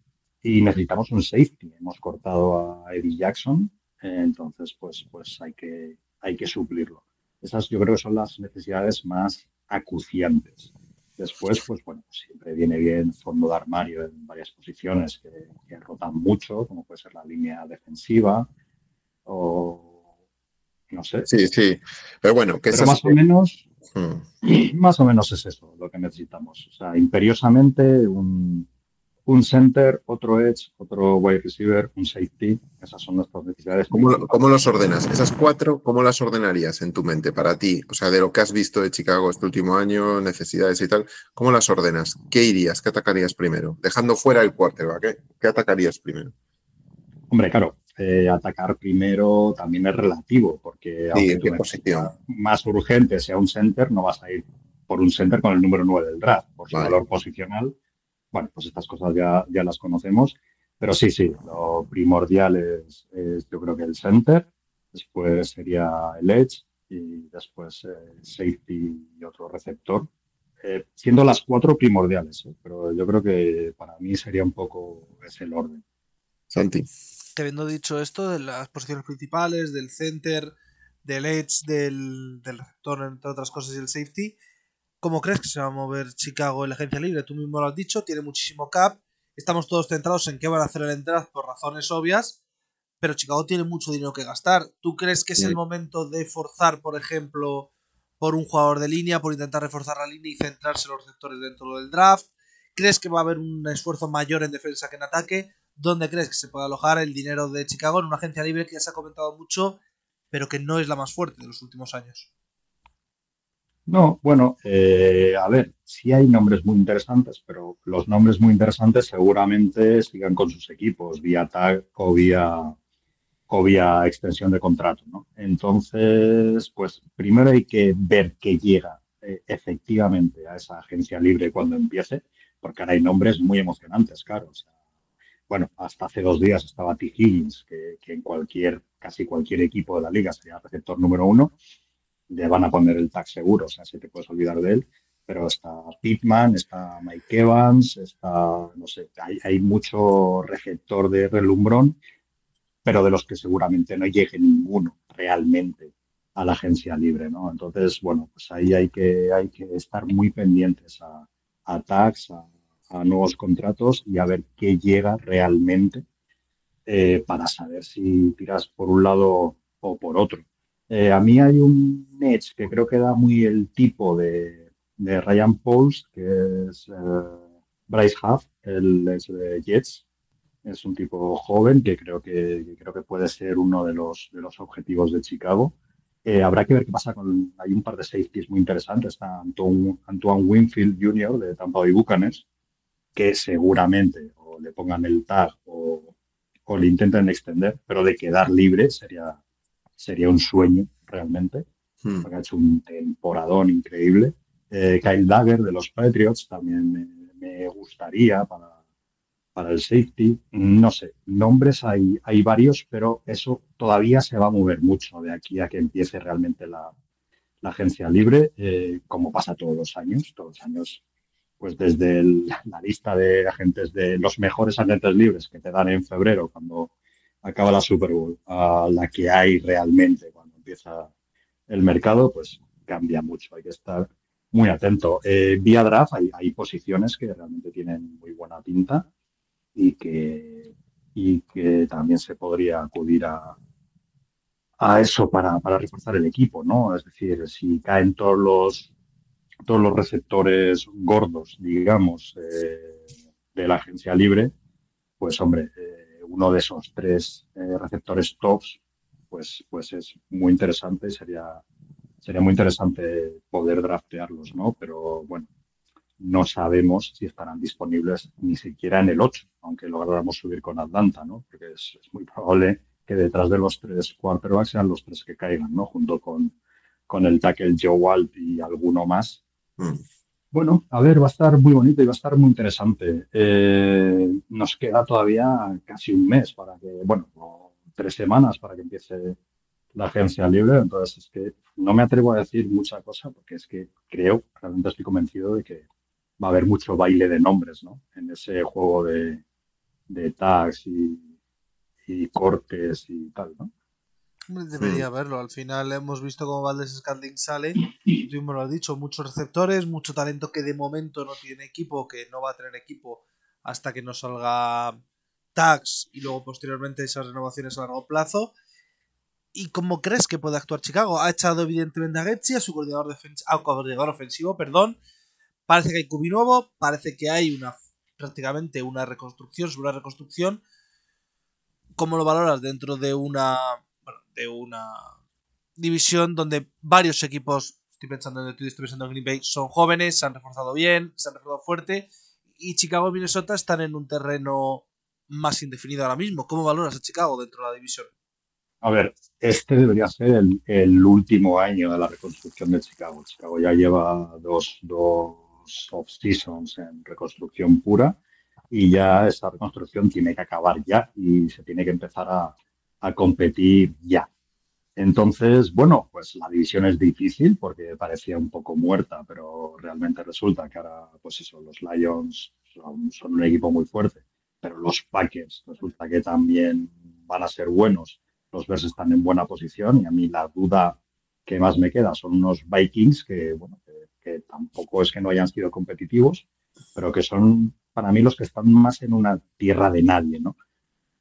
y necesitamos un safety. Hemos cortado a Eddie Jackson, entonces pues, pues hay, que, hay que suplirlo. Esas yo creo que son las necesidades más acuciantes. Después, pues bueno, siempre viene bien fondo de armario en varias posiciones que, rotan mucho, como puede ser la línea defensiva o no sé. Sí, sí. Pero bueno, que Pero más o menos, hmm. más o menos es eso lo que necesitamos. O sea, imperiosamente un, un center, otro edge, otro wide receiver, un safety. Esas son nuestras necesidades. ¿Cómo, ¿Cómo, los ordenas? Esas cuatro, ¿cómo las ordenarías en tu mente para ti? O sea, de lo que has visto de Chicago este último año, necesidades y tal, ¿cómo las ordenas? ¿Qué irías? ¿Qué atacarías primero? Dejando fuera el quarterback, ¿qué, ¿Qué atacarías primero? Hombre, claro, eh, atacar primero también es relativo, porque sí, aunque posición? más urgente sea un center, no vas a ir por un center con el número 9 del draft, por su valor posicional bueno, pues estas cosas ya, ya las conocemos, pero sí, sí, lo primordial es, yo creo que el center, después sería el edge y después eh, safety y otro receptor, eh, siendo las cuatro primordiales, ¿eh? pero yo creo que para mí sería un poco ese el orden. Santi. habiendo dicho esto de las posiciones principales, del center, del edge, del, del receptor, entre otras cosas, y el safety, ¿Cómo crees que se va a mover Chicago en la agencia libre? Tú mismo lo has dicho, tiene muchísimo cap. Estamos todos centrados en qué van a hacer el entrada por razones obvias, pero Chicago tiene mucho dinero que gastar. ¿Tú crees que es el momento de forzar, por ejemplo, por un jugador de línea, por intentar reforzar la línea y centrarse en los receptores dentro del draft? ¿Crees que va a haber un esfuerzo mayor en defensa que en ataque? ¿Dónde crees que se puede alojar el dinero de Chicago en una agencia libre que ya se ha comentado mucho, pero que no es la más fuerte de los últimos años? No, bueno, eh, a ver, sí hay nombres muy interesantes, pero los nombres muy interesantes seguramente sigan con sus equipos, vía TAG o vía, o vía extensión de contrato. ¿no? Entonces, pues primero hay que ver que llega eh, efectivamente a esa agencia libre cuando empiece, porque ahora hay nombres muy emocionantes, claro. bueno, hasta hace dos días estaba T. Higgins, que, en cualquier, casi cualquier equipo de la liga sería receptor número uno, le van a poner el tag seguro, o sea, si te puedes olvidar de él. Pero está Pittman, está Mike Evans, está, no sé, hay, hay mucho receptor de relumbrón pero de los que seguramente no llegue ninguno realmente a la agencia libre, ¿no? Entonces, bueno, pues ahí hay que, hay que estar muy pendientes a, a tags, a, nuevos contratos y a ver qué llega realmente eh, para saber si tiras por un lado o por otro. Eh, a mí hay un Edge que creo que da muy el tipo de, de Ryan Pauls, que es eh, Bryce Huff, el de Jets, es un tipo joven que creo que, creo que puede ser uno de los, de los objetivos de Chicago. Eh, habrá que ver qué pasa con. Hay un par de safeties muy interesantes. Está Antoine, Winfield Jr. de Tampa Bay Buccaneers, que seguramente o le pongan el tag o, o, le intenten extender, pero de quedar libre sería, sería un sueño realmente. Hmm. Porque ha hecho un temporadón increíble. Eh, Kyle Dagger de los Patriots también me gustaría para para el safety, no sé, nombres hay, hay varios, pero eso todavía se va a mover mucho de aquí a que empiece realmente la, agencia libre, eh, como pasa todos los años, todos los años, pues desde la lista de agentes de los mejores agentes libres que te dan en febrero cuando acaba la Super Bowl a la que hay realmente cuando empieza el mercado, pues cambia mucho, hay que estar muy atento. Eh, vía draft hay, hay posiciones que realmente tienen muy buena pinta y que, y que también se podría acudir a, a eso para, para, reforzar el equipo, ¿no? Es decir, si caen todos los, todos los receptores gordos, digamos, eh, de la agencia libre, pues hombre, eh, uno de esos tres eh, receptores tops, pues, pues es muy interesante y sería, sería muy interesante poder draftearlos, ¿no? Pero bueno, no sabemos si estarán disponibles ni siquiera en el 8, aunque lográramos subir con Atlanta, ¿no? Porque es, muy probable que detrás de los tres quarterbacks sean los tres que caigan, ¿no? Junto con, con el tackle Joe Walt y alguno más. Mm. Bueno, a ver, va a estar muy bonito y va a estar muy interesante. Eh, nos queda todavía casi un mes para que, bueno, tres semanas para que empiece la agencia libre. Entonces, es que no me atrevo a decir mucha cosa porque es que creo, realmente estoy convencido de que va a haber mucho baile de nombres, ¿no? En ese juego de, de tags y, cortes y tal, ¿no? Debería haberlo. Al final hemos visto cómo Valdés Scandling sale. Y tú me lo has dicho, muchos receptores, mucho talento que de momento no tiene equipo, que no va a tener equipo hasta que no salga tags y luego posteriormente esas renovaciones a largo plazo. ¿Y cómo crees que puede actuar Chicago? Ha echado evidentemente a Getzi, a su coordinador, a coordinador ofensivo, perdón, Parece que hay cubi nuevo, parece que hay una prácticamente una reconstrucción sobre una reconstrucción. ¿Cómo lo valoras dentro de una de una división donde varios equipos, estoy pensando en en Green Bay, son jóvenes, se han reforzado bien, se han reforzado fuerte y Chicago y Minnesota están en un terreno más indefinido ahora mismo. ¿Cómo valoras a Chicago dentro de la división? A ver, este debería ser el, último año de la reconstrucción de Chicago. Chicago ya lleva dos, dos off-seasons en reconstrucción pura y ya esta reconstrucción tiene que acabar ya y se tiene que empezar a, competir ya. Entonces, bueno, pues la división es difícil porque parecía un poco muerta, pero realmente resulta que ahora, pues eso, los Lions son, un equipo muy fuerte, pero los Packers resulta que también van a ser buenos. Los Bears están en buena posición y a mí la duda que más me queda son unos Vikings que, bueno, que tampoco es que no hayan sido competitivos, pero que son para mí los que están más en una tierra de nadie, ¿no?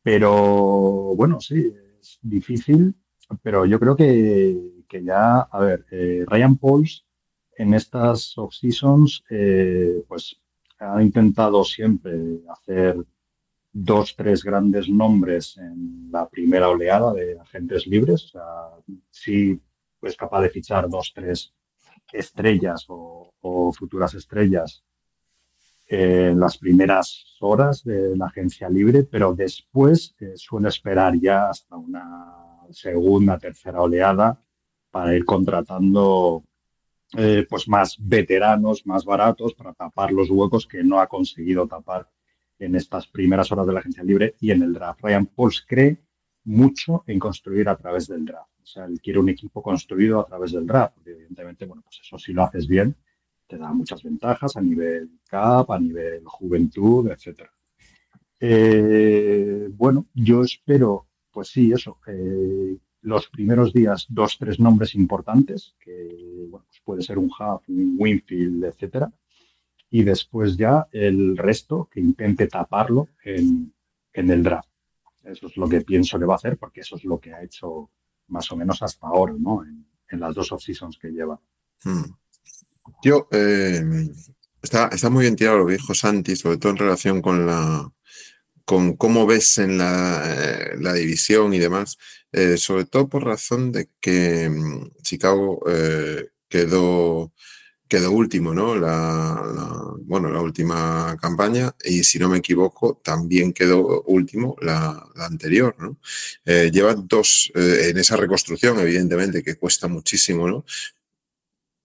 Pero bueno, sí, es difícil, pero yo creo que, ya, a ver, eh, Ryan Pauls en estas off-seasons, eh, pues ha intentado siempre hacer dos, tres grandes nombres en la primera oleada de agentes libres. O sea, sí es capaz de fichar dos, tres estrellas o, futuras estrellas en las primeras horas de la agencia libre, pero después suele esperar ya hasta una segunda, tercera oleada para ir contratando eh, pues más veteranos, más baratos, para tapar los huecos que no ha conseguido tapar en estas primeras horas de la agencia libre y en el draft. Ryan Pauls cree mucho en construir a través del draft. O sea, él quiere un equipo construido a través del draft, evidentemente, bueno, pues eso si lo haces bien, te da muchas ventajas a nivel cap, a nivel juventud, etc. Eh, bueno, yo espero, pues sí, eso, los primeros días dos, tres nombres importantes, que bueno, pues puede ser un Huff, un Winfield, etcétera, y después ya el resto que intente taparlo en, el draft. Eso es lo que pienso que va a hacer, porque eso es lo que ha hecho más o menos hasta ahora, ¿no? En, las dos off-seasons que lleva. Hmm. Yo, eh, está, está muy bien tirado lo que dijo Santi, sobre todo en relación con la con cómo ves en la, eh, la división y demás. Eh, sobre todo por razón de que mm, Chicago quedó, quedó último, ¿no? La, bueno, la última campaña y si no me equivoco también quedó último la, anterior, ¿no? Lleva dos, en esa reconstrucción evidentemente que cuesta muchísimo, ¿no?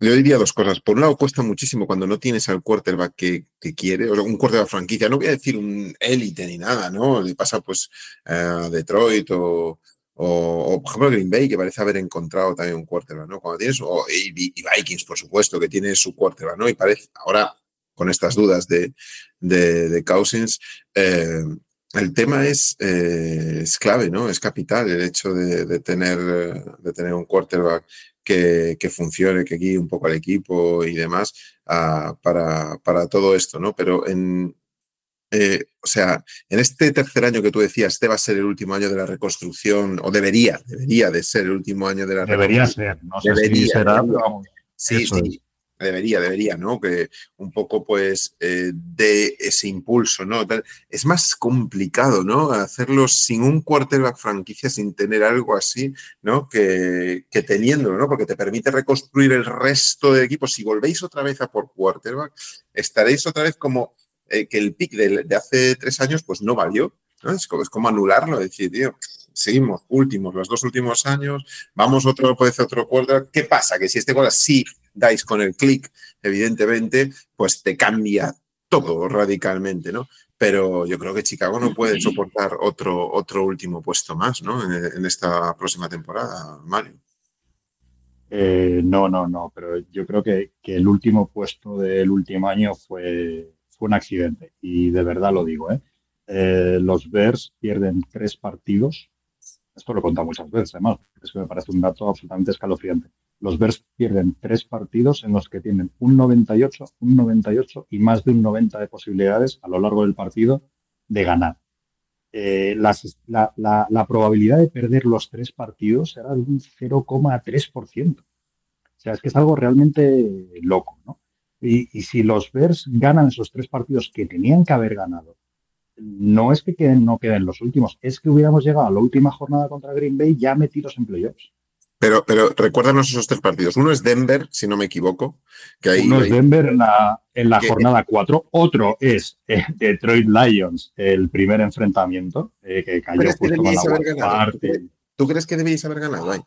Yo diría dos cosas. Por un lado, cuesta muchísimo cuando no tienes al quarterback que, que quiere, o un quarterback franquicia. No voy a decir un élite ni nada, ¿no? Le pasa pues a Detroit o, por ejemplo, Green Bay, que parece haber encontrado también un quarterback, ¿no? Cuando tienes, o, y, Vikings, por supuesto, que tiene su quarterback, ¿no? Y parece, ahora, con estas dudas de, de, Cousins, eh, el tema es, eh, es clave, ¿no? Es capital el hecho de, tener, de tener un quarterback que, que, funcione, que guíe un poco al equipo y demás ah, para, para todo esto, ¿no? Pero en, eh, o sea, en este tercer año que tú decías, este va a ser el último año de la reconstrucción, o debería, debería de ser el último año de la debería Ser, no sé debería, si será, sí, sí. Debería, debería, ¿no? Que un poco, pues, eh, de ese impulso, ¿no? Es más complicado, ¿no? Hacerlo sin un quarterback franquicia, sin tener algo así, ¿no? Que, que teniéndolo, ¿no? Porque te permite reconstruir el resto del equipo. Si volvéis otra vez a por quarterback, estaréis otra vez como eh, que el pick de, hace tres años pues no valió. Es, como, es, como, anularlo, decir, tío, seguimos últimos, los dos últimos años, vamos otro, puede ser otro quarter. ¿Qué pasa? Que si este quarter sí dais con el clic, evidentemente, pues te cambia todo radicalmente, ¿no? Pero yo creo que Chicago no puede soportar otro, otro último puesto más, ¿no? En, esta próxima temporada, Mario. Eh, no, no, no, pero yo creo que, que, el último puesto del último año fue, fue un accidente. Y de verdad lo digo, ¿eh? ¿eh? los Bears pierden tres partidos. Esto lo he contado muchas veces, además, es que me parece un dato absolutamente escalofriante. Los Bears pierden tres partidos en los que tienen un 98, un 98 y más de un 90 de posibilidades a lo largo del partido de ganar. Eh, la, probabilidad de perder los tres partidos era de un 0,3%. O sea, es que es algo realmente loco, ¿no? Y, si los Bears ganan esos tres partidos que tenían que haber ganado, no es que queden, no queden los últimos, es que hubiéramos llegado a la última jornada contra Green Bay ya metidos en playoffs. Pero, pero recuérdanos esos tres partidos. Uno es Denver, si no me equivoco. Que ahí, Uno es Denver en la, en la jornada 4. Otro es eh, Detroit Lions, el primer enfrentamiento, eh, que cayó justo con la parte. ¿Tú crees que debéis haber ganado ahí?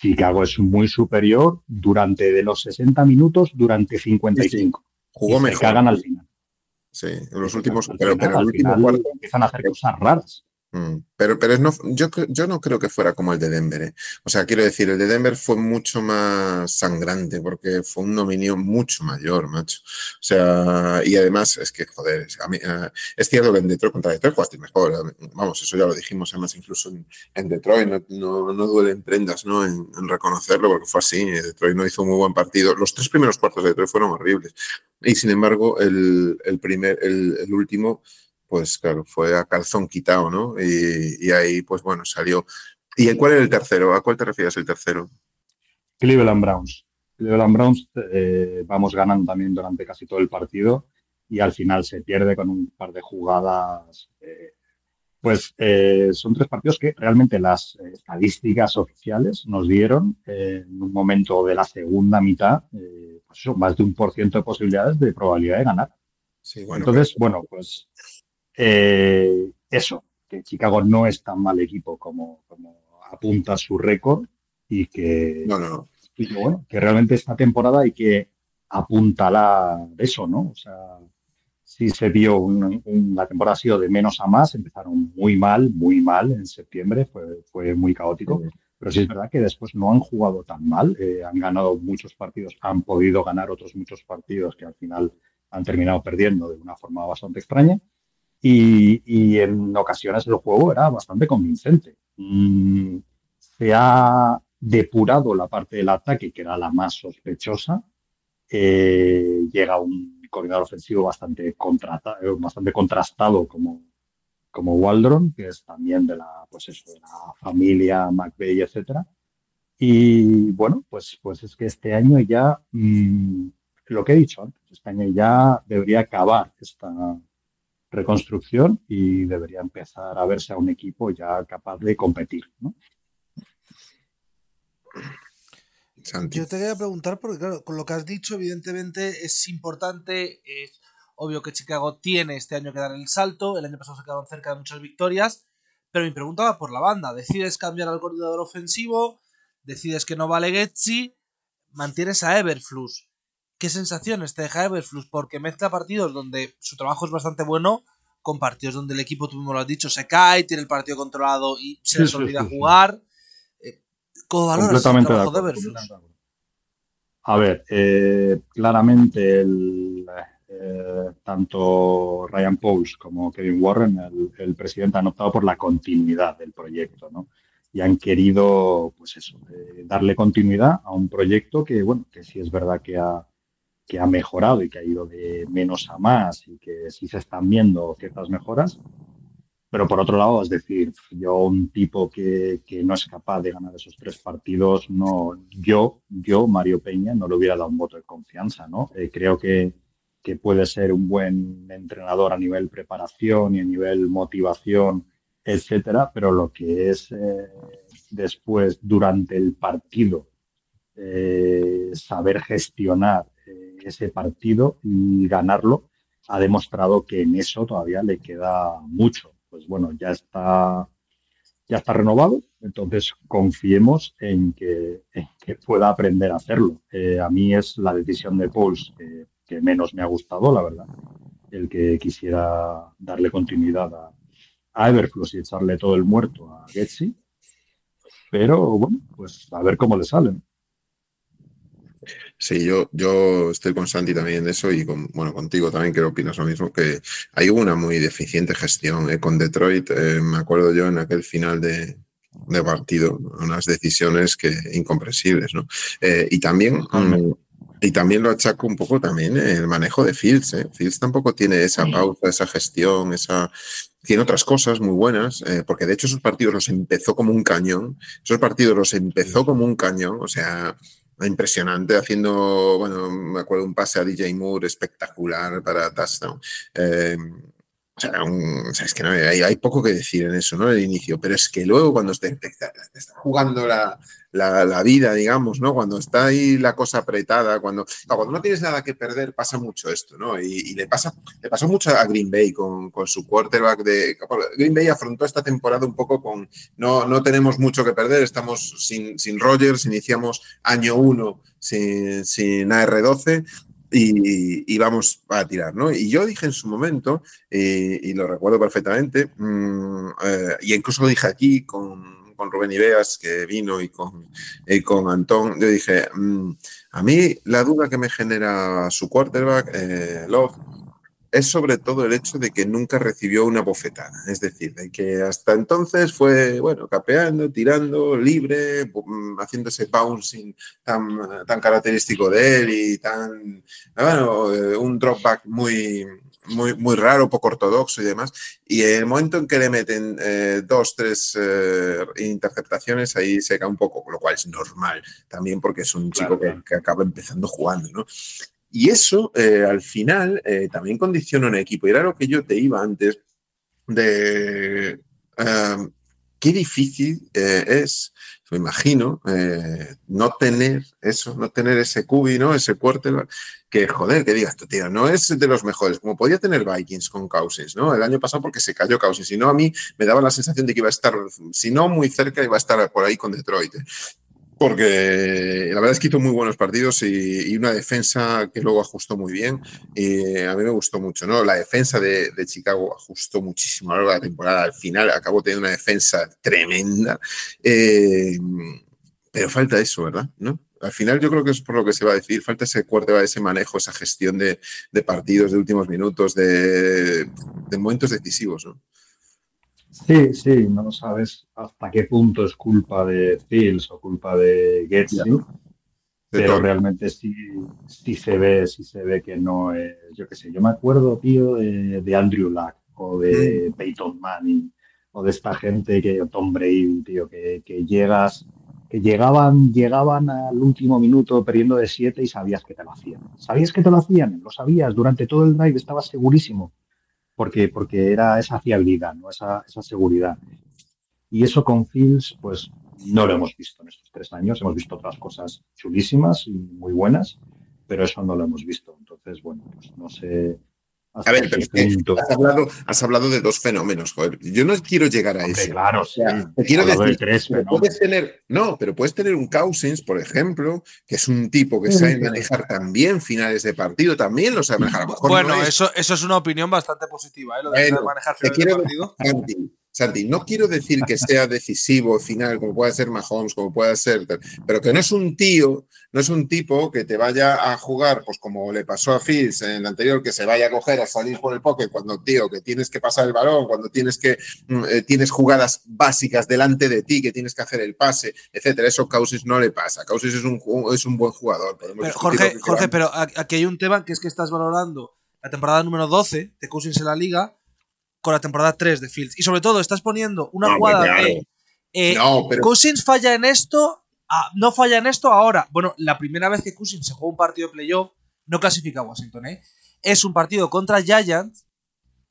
Chicago es muy superior durante de los 60 minutos, durante 55. Jugó mejor. Se cagan al final. Sí, en los últimos, pero, pero el último cuarto. Empiezan a hacer cosas raras. Mm, pero, pero no, yo, yo no creo que fuera como el de Denver. ¿eh? O sea, quiero decir, el de Denver fue mucho más sangrante porque fue un dominio mucho mayor, macho. O sea, y además es que, joder, es, eh, es cierto que en Detroit contra Detroit jugaste mejor. Vamos, eso ya lo dijimos además incluso en, Detroit. No, no, duelen prendas ¿no? En, reconocerlo porque fue así. Detroit no hizo un muy buen partido. Los tres primeros cuartos de Detroit fueron horribles. Y sin embargo, el, el primer, el último pues claro, fue a calzón quitado, ¿no? Y, ahí, pues bueno, salió. ¿Y cuál era el tercero? ¿A cuál te refieres el tercero? Cleveland Browns. Cleveland Browns eh, vamos ganando también durante casi todo el partido y al final se pierde con un par de jugadas. Eh, pues eh, son tres partidos que realmente las estadísticas oficiales nos dieron en un momento de la segunda mitad, pues más de un por ciento de posibilidades de probabilidad de ganar Entonces, bueno, pues eh, eso, que Chicago no es tan mal equipo como, apunta su récord y que, bueno, que realmente esta temporada hay que apuntalar eso, ¿no? O sea, sí se vio, la temporada ha sido de menos a más, empezaron muy mal, muy mal en septiembre, fue, fue muy caótico, pero sí es verdad que después no han jugado tan mal, eh, han ganado muchos partidos, han podido ganar otros muchos partidos que al final han terminado perdiendo de una forma bastante extraña. Y, en ocasiones el juego era bastante convincente. Mm, se ha depurado la parte del ataque, que era la más sospechosa. Eh, llega un coordinador ofensivo bastante, bastante contrastado como, como Waldron, que es también de la, pues eso, de la familia McVeigh, etcétera. Y bueno, pues, pues es que este año ya, mm, lo que he dicho antes, este año ya debería acabar esta reconstrucción y debería empezar a verse a un equipo ya capaz de competir. ¿no? Yo te quería preguntar, porque claro, con lo que has dicho, evidentemente es importante, es obvio que Chicago tiene este año que dar el salto, el año pasado se quedaron cerca de muchas victorias, pero mi pregunta va por la banda, decides cambiar al coordinador ofensivo, decides que no vale Getzi, mantienes a Everflux. ¿Qué sensaciones te deja Everflux? Porque mezcla partidos donde su trabajo es bastante bueno con partidos donde el equipo, tú mismo lo has dicho, se cae, tiene el partido controlado y se les olvida jugar. Completamente A ver, eh, claramente el, eh, tanto Ryan Pauls como Kevin Warren, el, presidente, han optado por la continuidad del proyecto, ¿no? Y han querido, pues eso, eh, darle continuidad a un proyecto que, bueno, que sí es verdad que ha, que ha mejorado y que ha ido de menos a más y que sí se están viendo ciertas mejoras, pero por otro lado, es decir, yo un tipo que, no es capaz de ganar esos tres partidos, no, yo, yo, Mario Peña, no le hubiera dado un voto de confianza, ¿no? Eh, creo que, puede ser un buen entrenador a nivel preparación y a nivel motivación, etcétera, pero lo que es eh, después, durante el partido, eh, saber gestionar ese partido y ganarlo, ha demostrado que en eso todavía le queda mucho pues bueno, ya está, ya está renovado, entonces confiemos en que, pueda aprender a hacerlo. Eh, a mí es la decisión de Pauls que, menos me ha gustado, la verdad, el que quisiera darle continuidad a, a y echarle todo el muerto a Getsi. Pero bueno, pues a ver cómo le salen. Sí, yo, yo estoy con Santi también de eso y con, bueno, contigo también que opinas lo mismo, que hay una muy deficiente gestión eh, con Detroit. Eh, me acuerdo yo en aquel final de, partido, unas decisiones que incomprensibles, ¿no? Eh, y también mm, y también lo achaco un poco también el manejo de Fields. Fields tampoco tiene esa pausa, esa gestión, esa tiene otras cosas muy buenas, porque de hecho esos partidos los empezó como un cañón, esos partidos los empezó como un cañón, o sea, impresionante haciendo, bueno, me acuerdo un pase a DJ Moore espectacular para touchdown. Eh, o sea, es que no, hay, poco que decir en eso, ¿no? El inicio, pero es que luego cuando te, está jugando la, la, vida, digamos, ¿no? Cuando está ahí la cosa apretada, cuando, cuando no tienes nada que perder, pasa mucho esto, ¿no? Y, le, pasa, le pasó mucho a Green Bay con, con, su quarterback de... Green Bay afrontó esta temporada un poco con, no, no tenemos mucho que perder, estamos sin, sin Rogers, iniciamos año uno sin, sin AR12 y, vamos a tirar, ¿no? Y yo dije en su momento, y lo recuerdo perfectamente, mm, eh, y incluso lo dije aquí con, Rubén Ibeas, que vino, y con, con Antón, yo dije, mm, a mí la duda que me genera su quarterback, eh, Love, es sobre todo el hecho de que nunca recibió una bofetada. Es decir, de que hasta entonces fue, bueno, capeando, tirando, libre, mm, haciendo ese bouncing tan, tan característico de él y tan, bueno, eh, un dropback muy, muy, muy raro, poco ortodoxo y demás. Y en el momento en que le meten eh, dos, tres eh, interceptaciones, ahí se cae un poco, lo cual es normal también porque es un chico que, que, acaba empezando jugando, ¿no? Y eso eh, al final eh, también condiciona un equipo. Y era lo que yo te iba antes de... Em, qué difícil eh, es, me imagino, eh, no tener eso, no tener ese cubi, ¿no? Ese quarterback, que joder, que digas, tío, no es de los mejores, como podía tener Vikings con Cousins, ¿no? El año pasado porque se cayó Cousins, si no a mí me daba la sensación de que iba a estar, si no muy cerca, iba a estar por ahí con Detroit porque la verdad es que hizo muy buenos partidos y, una defensa que luego ajustó muy bien. Y a mí me gustó mucho, ¿no? La defensa de, Chicago ajustó muchísimo a lo largo de la temporada. Al final acabó teniendo una defensa tremenda. Eh, pero falta eso, ¿verdad? ¿No? Al final yo creo que es por lo que se va a decir, falta ese cuarto, ese manejo, esa gestión de, partidos, de últimos minutos, de, de momentos decisivos, ¿no? Sí, sí, no sabes hasta qué punto es culpa de Fields o culpa de Getsley, pero realmente sí, sí se ve, sí se ve que no es, yo qué sé, yo me acuerdo, tío, de, Andrew Luck o de mm. Peyton Manning o de esta gente que, Tom Brady, tío, que, que llegas, que llegaban, llegaban al último minuto perdiendo de siete y sabías que te lo hacían. ¿Sabías que te lo hacían? Lo sabías, durante todo el drive estabas segurísimo porque, porque era esa fiabilidad, ¿no? esa, esa seguridad. Y eso con Fields, pues no lo hemos visto en estos tres años. Hemos visto otras cosas chulísimas y muy buenas, pero eso no lo hemos visto. Entonces, bueno, pues no sé, a ver, pero has, hablado, has hablado de dos fenómenos, joder. Yo no quiero llegar a eso. Claro, sí. Te quiero decir, puedes tener, no, pero puedes tener un Cousins, por ejemplo, que es un tipo que sabe manejar también finales de partido, también lo sabe manejar. bueno, eso, eso es una opinión bastante positiva, ¿eh? Lo de manejar finales de partido. Santi, no quiero decir que sea decisivo final, como puede ser Mahomes, como puede ser, pero que no es un tío, no es un tipo que te vaya a jugar, pues como le pasó a Fields en el anterior, que se vaya a coger a salir por el pocket cuando, tío, que tienes que pasar el balón, cuando tienes que, mm, eh, tienes jugadas básicas delante de ti, que tienes que hacer el pase, etcétera. Eso Causis no le pasa. Causis es un, es un buen jugador. Jorge, Jorge, pero aquí hay un tema que es que estás valorando la temporada número 12 de Cousins en la liga con la temporada 3 de Fields. Y sobre todo, estás poniendo una jugada de. Eh, Cousins falla en esto, ah, no falla en esto ahora. Bueno, la primera vez que Cousins se juega un partido de playoff, no clasifica a Washington, ¿eh? Es un partido contra Giants,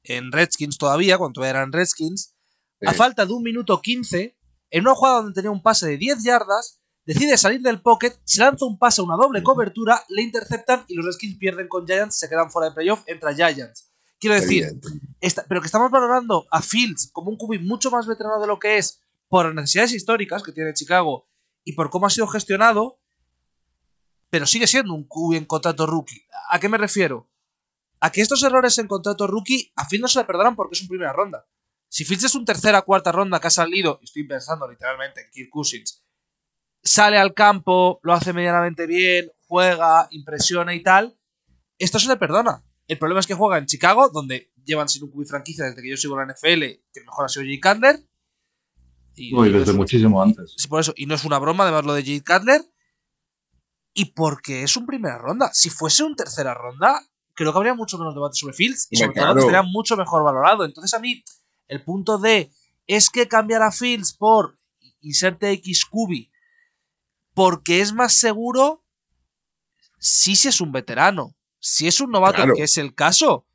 en Redskins todavía, cuando eran Redskins, a falta de un minuto 15, en una jugada donde tenía un pase de 10 yardas, decide salir del pocket, se lanza un pase a una doble cobertura, le interceptan y los Redskins pierden con Giants, se quedan fuera de playoff, entra Giants. Quiero decir, pero que estamos valorando a Fields como un QB mucho más veterano de lo que es por las necesidades históricas que tiene Chicago y por cómo ha sido gestionado, pero sigue siendo un QB en contrato rookie. ¿A qué me refiero? A que estos errores en contrato rookie a Fields no se le perdonan porque es un primera ronda. Si Fields es un tercera cuarta ronda que ha salido, estoy pensando literalmente en Kirk Cousins, sale al campo, lo hace medianamente bien, juega, impresiona y tal, esto se le perdona. El problema es que juega en Chicago, donde llevan sin un cubi franquicia desde que yo sigo la NFL, que mejor ha sido Jay Cutler. Y, desde muchísimo antes. Por eso, y no es una broma, además, lo de Jay Cutler. Y porque es un primera ronda. Si fuese un tercera ronda, creo que habría mucho menos debate sobre Fields y sobre todo estaría mucho mejor valorado. Entonces, a mí, el punto de es que cambiar a Fields por inserte X cubi porque es más seguro, sí, si es un veterano. Si es un novato, que es el caso,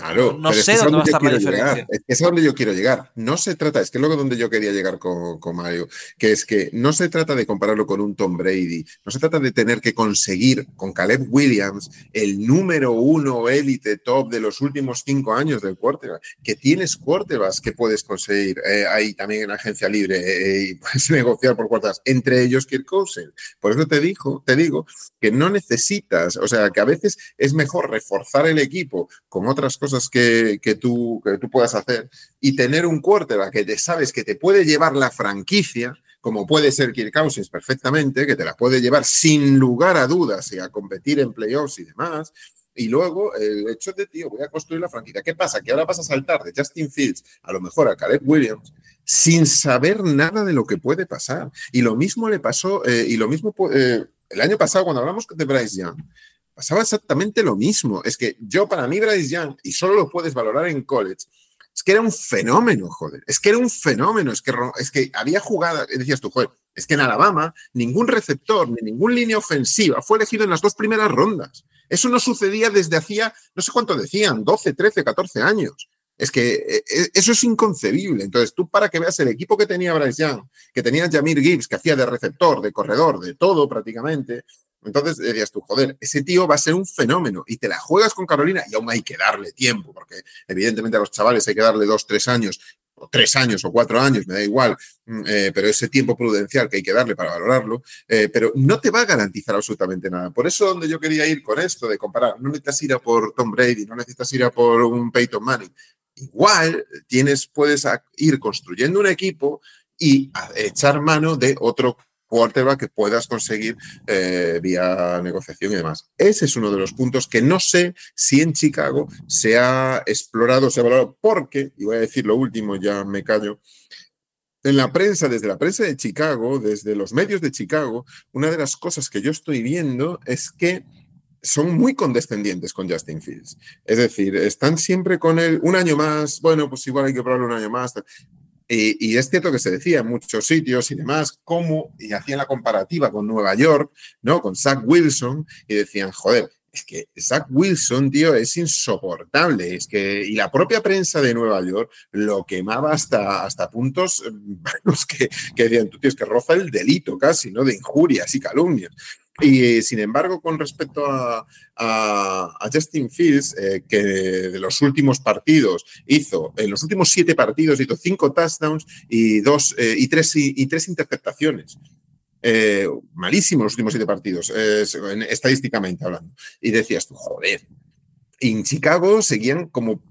Claro, no sé dónde va a estar la diferencia. Es que es a donde yo quiero llegar. No se trata, es que es lo donde yo quería llegar con, Mario, que es que no se trata de compararlo con un Tom Brady, no se trata de tener que conseguir con Caleb Williams el número uno élite top de los últimos cinco años del quarterback, que tienes quarterbacks que puedes conseguir eh, ahí también en agencia libre eh, y puedes <laughs> negociar por quarterbacks, entre ellos Kirk Cousins. Por eso te, digo, te digo que no necesitas, o sea, que a veces es mejor reforzar el equipo con otras cosas que, tú, que tú puedas hacer y tener un quarterback que te sabes que te puede llevar la franquicia, como puede ser Kirk Cousins perfectamente, que te la puede llevar sin lugar a dudas y a competir en playoffs y demás. Y luego el hecho de, tío, voy a construir la franquicia. ¿Qué pasa? Que ahora vas a saltar de Justin Fields a lo mejor a Caleb Williams sin saber nada de lo que puede pasar. Y lo mismo le pasó, eh, y lo mismo eh, el año pasado cuando hablamos de Bryce Young, pasaba exactamente lo mismo. Es que yo, para mí, Bryce Young, y solo lo puedes valorar en college, es que era un fenómeno, joder. Es que era un fenómeno. Es que, es que había jugado, decías tú, joder, es que en Alabama ningún receptor ni ningún línea ofensiva fue elegido en las dos primeras rondas. Eso no sucedía desde hacía, no sé cuánto decían, 12, 13, 14 años. Es que eh, eh, eso es inconcebible. Entonces, tú para que veas el equipo que tenía Bryce Young, que tenía Jamir Gibbs, que hacía de receptor, de corredor, de todo prácticamente, entonces decías tú, joder, ese tío va a ser un fenómeno y te la juegas con Carolina y aún hay que darle tiempo, porque evidentemente a los chavales hay que darle dos, tres años o tres años o cuatro años, me da igual, mm, eh, pero ese tiempo prudencial que hay que darle para valorarlo, eh, pero no te va a garantizar absolutamente nada. Por eso donde yo quería ir con esto de comparar, no necesitas ir a por Tom Brady, no necesitas ir a por un Peyton Manning. Igual tienes, puedes ir construyendo un equipo y echar mano de otro quarterback que puedas conseguir eh, vía negociación y demás. Ese es uno de los puntos que no sé si en Chicago se ha explorado, se ha valorado, porque, y voy a decir lo último, ya me callo, en la prensa, desde la prensa de Chicago, desde los medios de Chicago, una de las cosas que yo estoy viendo es que son muy condescendientes con Justin Fields. Es decir, están siempre con él un año más, bueno, pues igual hay que probarlo un año más. Y, es cierto que se decía en muchos sitios y demás, cómo, y hacían la comparativa con Nueva York, ¿no? Con Zach Wilson, y decían, joder, es que Zach Wilson, tío, es insoportable. Es que, y la propia prensa de Nueva York lo quemaba hasta, hasta puntos <laughs> que, que decían, tú tienes que roza el delito casi, ¿no? De injurias y calumnias. Y sin embargo, con respecto a, Justin Fields, eh, que de los últimos partidos hizo, en los últimos siete partidos hizo cinco touchdowns y, dos, eh, y, tres, y, tres interceptaciones. Eh, malísimos los últimos siete partidos, estadísticamente hablando. Y decías tú, joder, en Chicago seguían como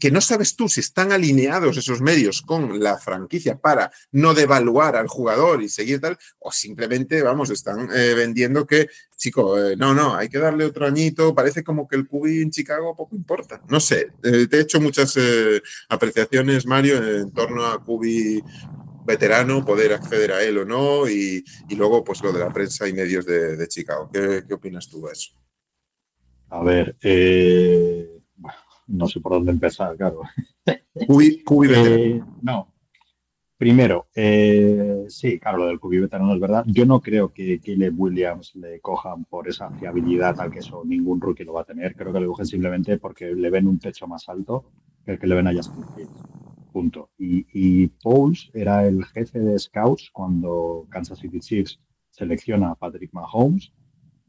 que no sabes tú si están alineados esos medios con la franquicia para no devaluar al jugador y seguir tal, o simplemente, vamos, están eh, vendiendo que, chico, eh, no, no, hay que darle otro añito, parece como que el QB en Chicago poco importa. No sé, eh, te he hecho muchas apreciaciones, Mario, en torno a QB veterano, poder acceder a él o no, y, luego pues lo de la prensa y medios de, Chicago. ¿Qué, ¿Qué opinas tú de eso? A ver, eh, no sé por dónde empezar, claro. <laughs> Eh, no. Primero, eh, sí, claro, lo del cubi veterano es verdad. Yo no creo que Caleb Williams le cojan por esa fiabilidad al que eso ningún rookie lo va a tener. Creo que le cogen simplemente porque le ven un techo más alto que el que le ven a Justin Fields. Punto. Y, y Pauls era el jefe de scouts cuando Kansas City Chiefs selecciona a Patrick Mahomes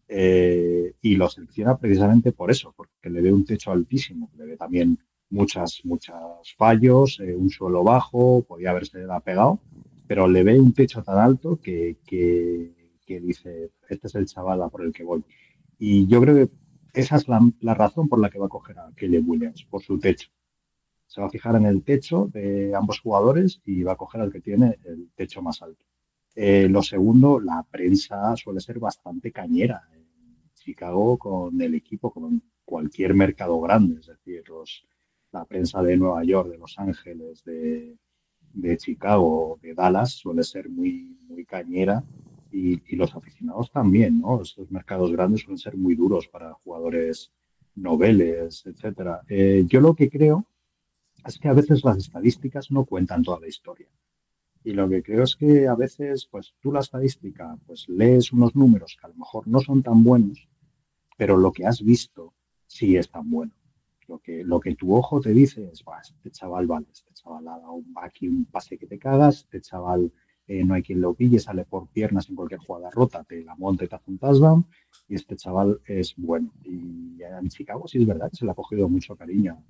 eh, y lo selecciona precisamente por eso, porque le ve un techo altísimo, le ve también muchas, muchos fallos, eh, un suelo bajo, podía haberse pegado, pero le ve un techo tan alto que, que, dice, este es el chaval por el que voy. Y yo creo que esa es la, razón por la que va a coger a Kelly Williams, por su techo. Se va a fijar en el techo de ambos jugadores y va a coger al que tiene el techo más alto. Eh, lo segundo, la prensa suele ser bastante cañera. Chicago con el equipo, con cualquier mercado grande, es decir, la prensa de Nueva York, de Los Ángeles, de, Chicago, de Dallas, suele ser muy, muy cañera y, los aficionados también, ¿no? Estos mercados grandes suelen ser muy duros para jugadores noveles, etcétera. Eh, yo lo que creo es que a veces las estadísticas no cuentan toda la historia. Y lo que creo es que a veces, pues tú la estadística, pues lees unos números que a lo mejor no son tan buenos, pero lo que has visto sí es tan bueno. Lo que, lo que tu ojo te dice es, este chaval vale, este chaval ha dado un, aquí un pase que te cagas, este chaval eh, no hay quien lo pille, sale por piernas en cualquier jugada rota, te la monta y te hace un touchdown, y este chaval es bueno. Y en Chicago sí es verdad se le ha cogido mucho cariño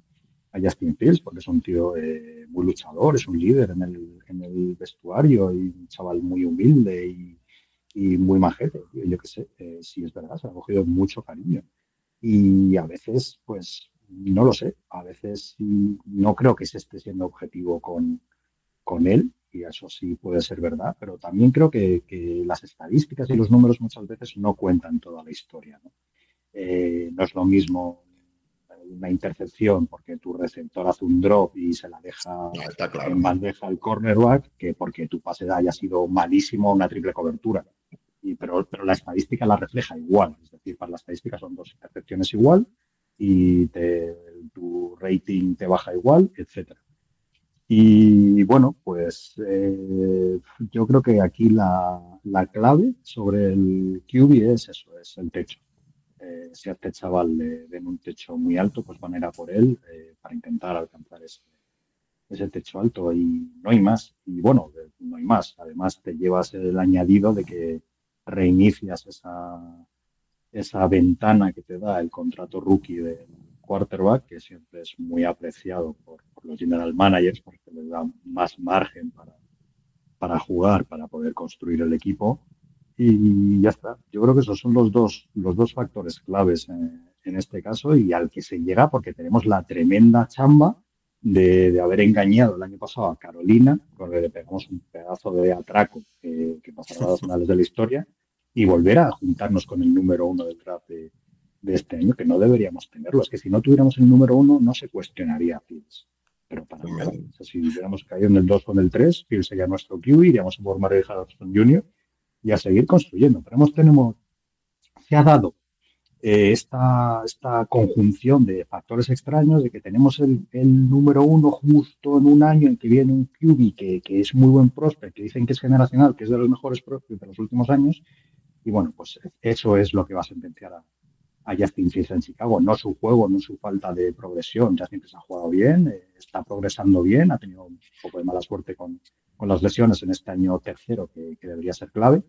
a Justin Fields, porque es un tío eh, muy luchador, es un líder en el, en el vestuario y un chaval muy humilde y, y muy majete, yo qué sé, eh, si es verdad, se ha cogido mucho cariño. Y a veces, pues, no lo sé, a veces no creo que se esté siendo objetivo con, con él, y eso sí puede ser verdad, pero también creo que, que las estadísticas y los números muchas veces no cuentan toda la historia. ¿no? Eh, no es lo mismo una intercepción porque tu receptor hace un drop y se la deja en bandeja al cornerback que porque tu pase haya sido malísimo una triple cobertura pero, pero la estadística la refleja igual. Es decir, para la estadística son dos intercepciones igual y tu rating te baja igual, etcétera. Y bueno, pues eh, yo creo que aquí la, la, clave sobre el QB es eso, es el techo. Si a este chaval le den un techo muy alto, pues van a ir a por él eh, para intentar alcanzar ese, ese techo alto y no hay más. Y bueno, no hay más. Además, te llevas el añadido de que reinicias esa, esa ventana que te da el contrato rookie de quarterback, que siempre es muy apreciado por, los general managers porque les da más margen para, para jugar, para poder construir el equipo. Y ya está. Yo creo que esos son los dos, los dos factores claves en, en este caso y al que se llega porque tenemos la tremenda chamba de, haber engañado el año pasado a Carolina, porque le pegamos un pedazo de atraco que, que pasará a las finales de la historia, y volver a juntarnos con el número uno del draft de, este año, que no deberíamos tenerlo. Es que si no tuviéramos el número uno, no se cuestionaría a Fields. Pero para nada. si hubiéramos caído en el 2 o en el 3, Fields sería nuestro QB, iríamos a por Mario Harrison Jr. y a seguir construyendo. Pero hemos, tenemos, se ha dado eh, esta, esta, conjunción de factores extraños, de que tenemos el, número uno justo en un año en que viene un QB que, que, es muy buen prospect, que dicen que es generacional, que es de los mejores prospects de los últimos años, y bueno, pues eso es lo que va a sentenciar a, a Justin Fields en Chicago, no su juego, no su falta de progresión. Justin Fields ha jugado bien, eh, está progresando bien, ha tenido un poco de mala suerte con, con las lesiones en este año tercero, que, que debería ser clave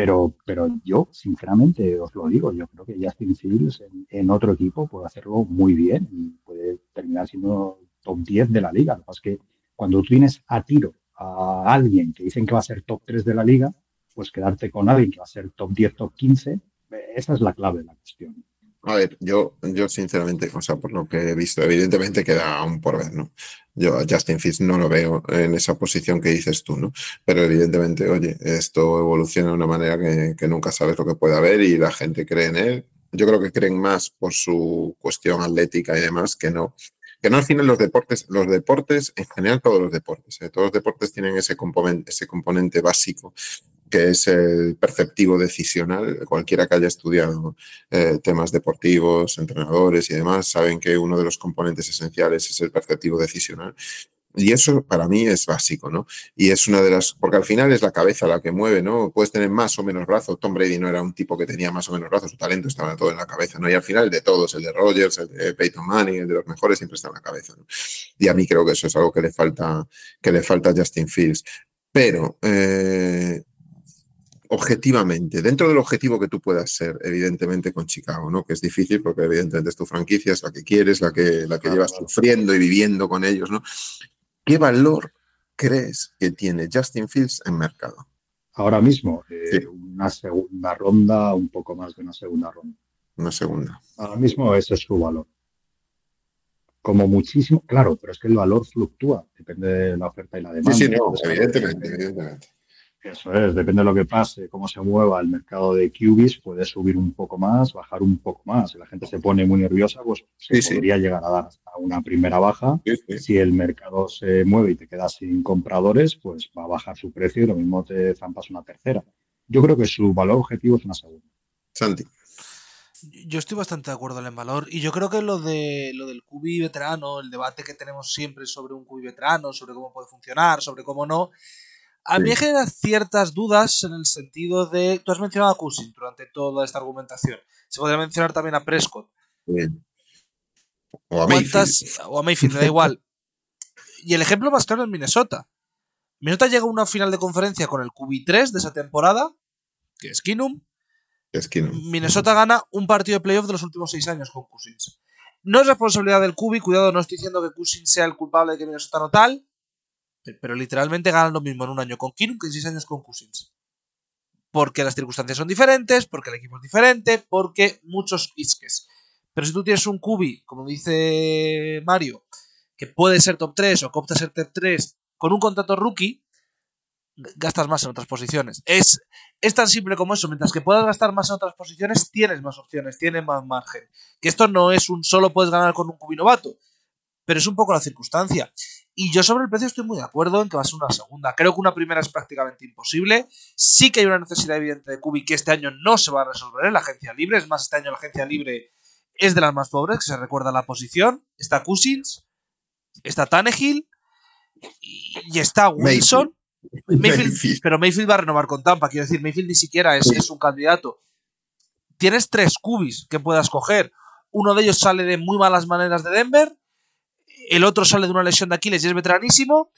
pero, pero yo, sinceramente, os lo digo, yo creo que Justin Fields en, otro equipo puede hacerlo muy bien y puede terminar siendo top 10 de la liga. Lo que pasa es que cuando tú tienes a tiro a alguien que dicen que va a ser top 3 de la liga, pues quedarte con alguien que va a ser top 10, top 15, esa es la clave de la cuestión. A ver, yo, yo sinceramente, o sea, por lo que he visto, evidentemente queda aún por ver, ¿no? Yo a Justin Fields no lo veo en esa posición que dices tú, ¿no? Pero evidentemente, oye, esto evoluciona de una manera que, que nunca sabes lo que puede haber y la gente cree en él. Yo creo que creen más por su cuestión atlética y demás que no. Que no al final los deportes, los deportes, en general todos los deportes, ¿eh? todos los deportes tienen ese componente, ese componente básico que es el perceptivo decisional. Cualquiera que haya estudiado eh, temas deportivos, entrenadores y demás, saben que uno de los componentes esenciales es el perceptivo decisional. Y eso para mí es básico, ¿no? Y es una de las, porque al final es la cabeza la que mueve, ¿no? Puedes tener más o menos brazos. Tom Brady no era un tipo que tenía más o menos brazos, su talento estaba todo en la cabeza, ¿no? Y al final el de todos, el de Rogers, el de Peyton Manning, el de los mejores, siempre está en la cabeza, ¿no? Y a mí creo que eso es algo que le falta, que le falta a Justin Fields. Pero eh, objetivamente, dentro del objetivo que tú puedas ser, evidentemente con Chicago, ¿no? Que es difícil porque evidentemente es tu franquicia, es la que quieres, la que, la que llevas sufriendo y viviendo con ellos, ¿no? ¿Qué valor crees que tiene Justin Fields en mercado? Ahora mismo, eh, una segunda ronda, un poco más de una segunda ronda. Una segunda. Ahora mismo ese es su valor. Como muchísimo, claro, pero es que el valor fluctúa, depende de la oferta y la demanda. Sí, sí, no, evidentemente, evidentemente. Eso es, depende de lo que pase, cómo se mueva el mercado de QBs, puede subir un poco más, bajar un poco más. Si la gente se pone muy nerviosa, pues se podría llegar a dar hasta una primera baja. si el mercado se mueve y te quedas sin compradores, pues va a bajar su precio y lo mismo te zampas una tercera. Yo creo que su valor objetivo es una segunda. Santi. Yo estoy bastante de acuerdo en el valor y yo creo que lo de lo del QB veterano, el debate que tenemos siempre sobre un QB veterano, sobre cómo puede funcionar, sobre cómo no, a mí me genera ciertas dudas en el sentido de. Tú has mencionado a Cousins durante toda esta argumentación. Se podría mencionar también a Prescott. O a Mayfield. O a Mayfield, me da igual. Y el ejemplo más claro es Minnesota. Minnesota llega a una final de conferencia con el QB3 de esa temporada, que es Kinum. Minnesota gana un partido de playoff de los últimos seis años con Cousins. No es responsabilidad del QB, cuidado, no estoy diciendo que Cousins sea el culpable de que Minnesota no tal, pero literalmente ganan lo mismo en un año con Kinum que en seis años con Cousins. Porque las circunstancias son diferentes, porque el equipo es diferente, porque muchos isques. Pero si tú tienes un Kubi, como dice Mario, que puede ser top 3 o que opta a ser top 3 con un contrato rookie, gastas más en otras posiciones. Es, es tan simple como eso. Mientras que puedas gastar más en otras posiciones, tienes más opciones, tienes más margen. Que esto no es un solo puedes ganar con un Kubi novato, pero es un poco la circunstancia. Y yo sobre el precio estoy muy de acuerdo en que va a ser una segunda. Creo que una primera es prácticamente imposible. Sí que hay una necesidad evidente de Kubi que este año no se va a resolver en la agencia libre. Es más, este año la agencia libre es de las más pobres, que se recuerda la posición. Está Cousins, está Tannehill y está Wilson. pero Mayfield va a renovar con Tampa. Quiero decir, Mayfield ni siquiera es, es un candidato. Tienes tres Cubis que puedas coger. Uno de ellos sale de muy malas maneras de Denver El otro sale de una lesión de Aquiles y es veteranísimo.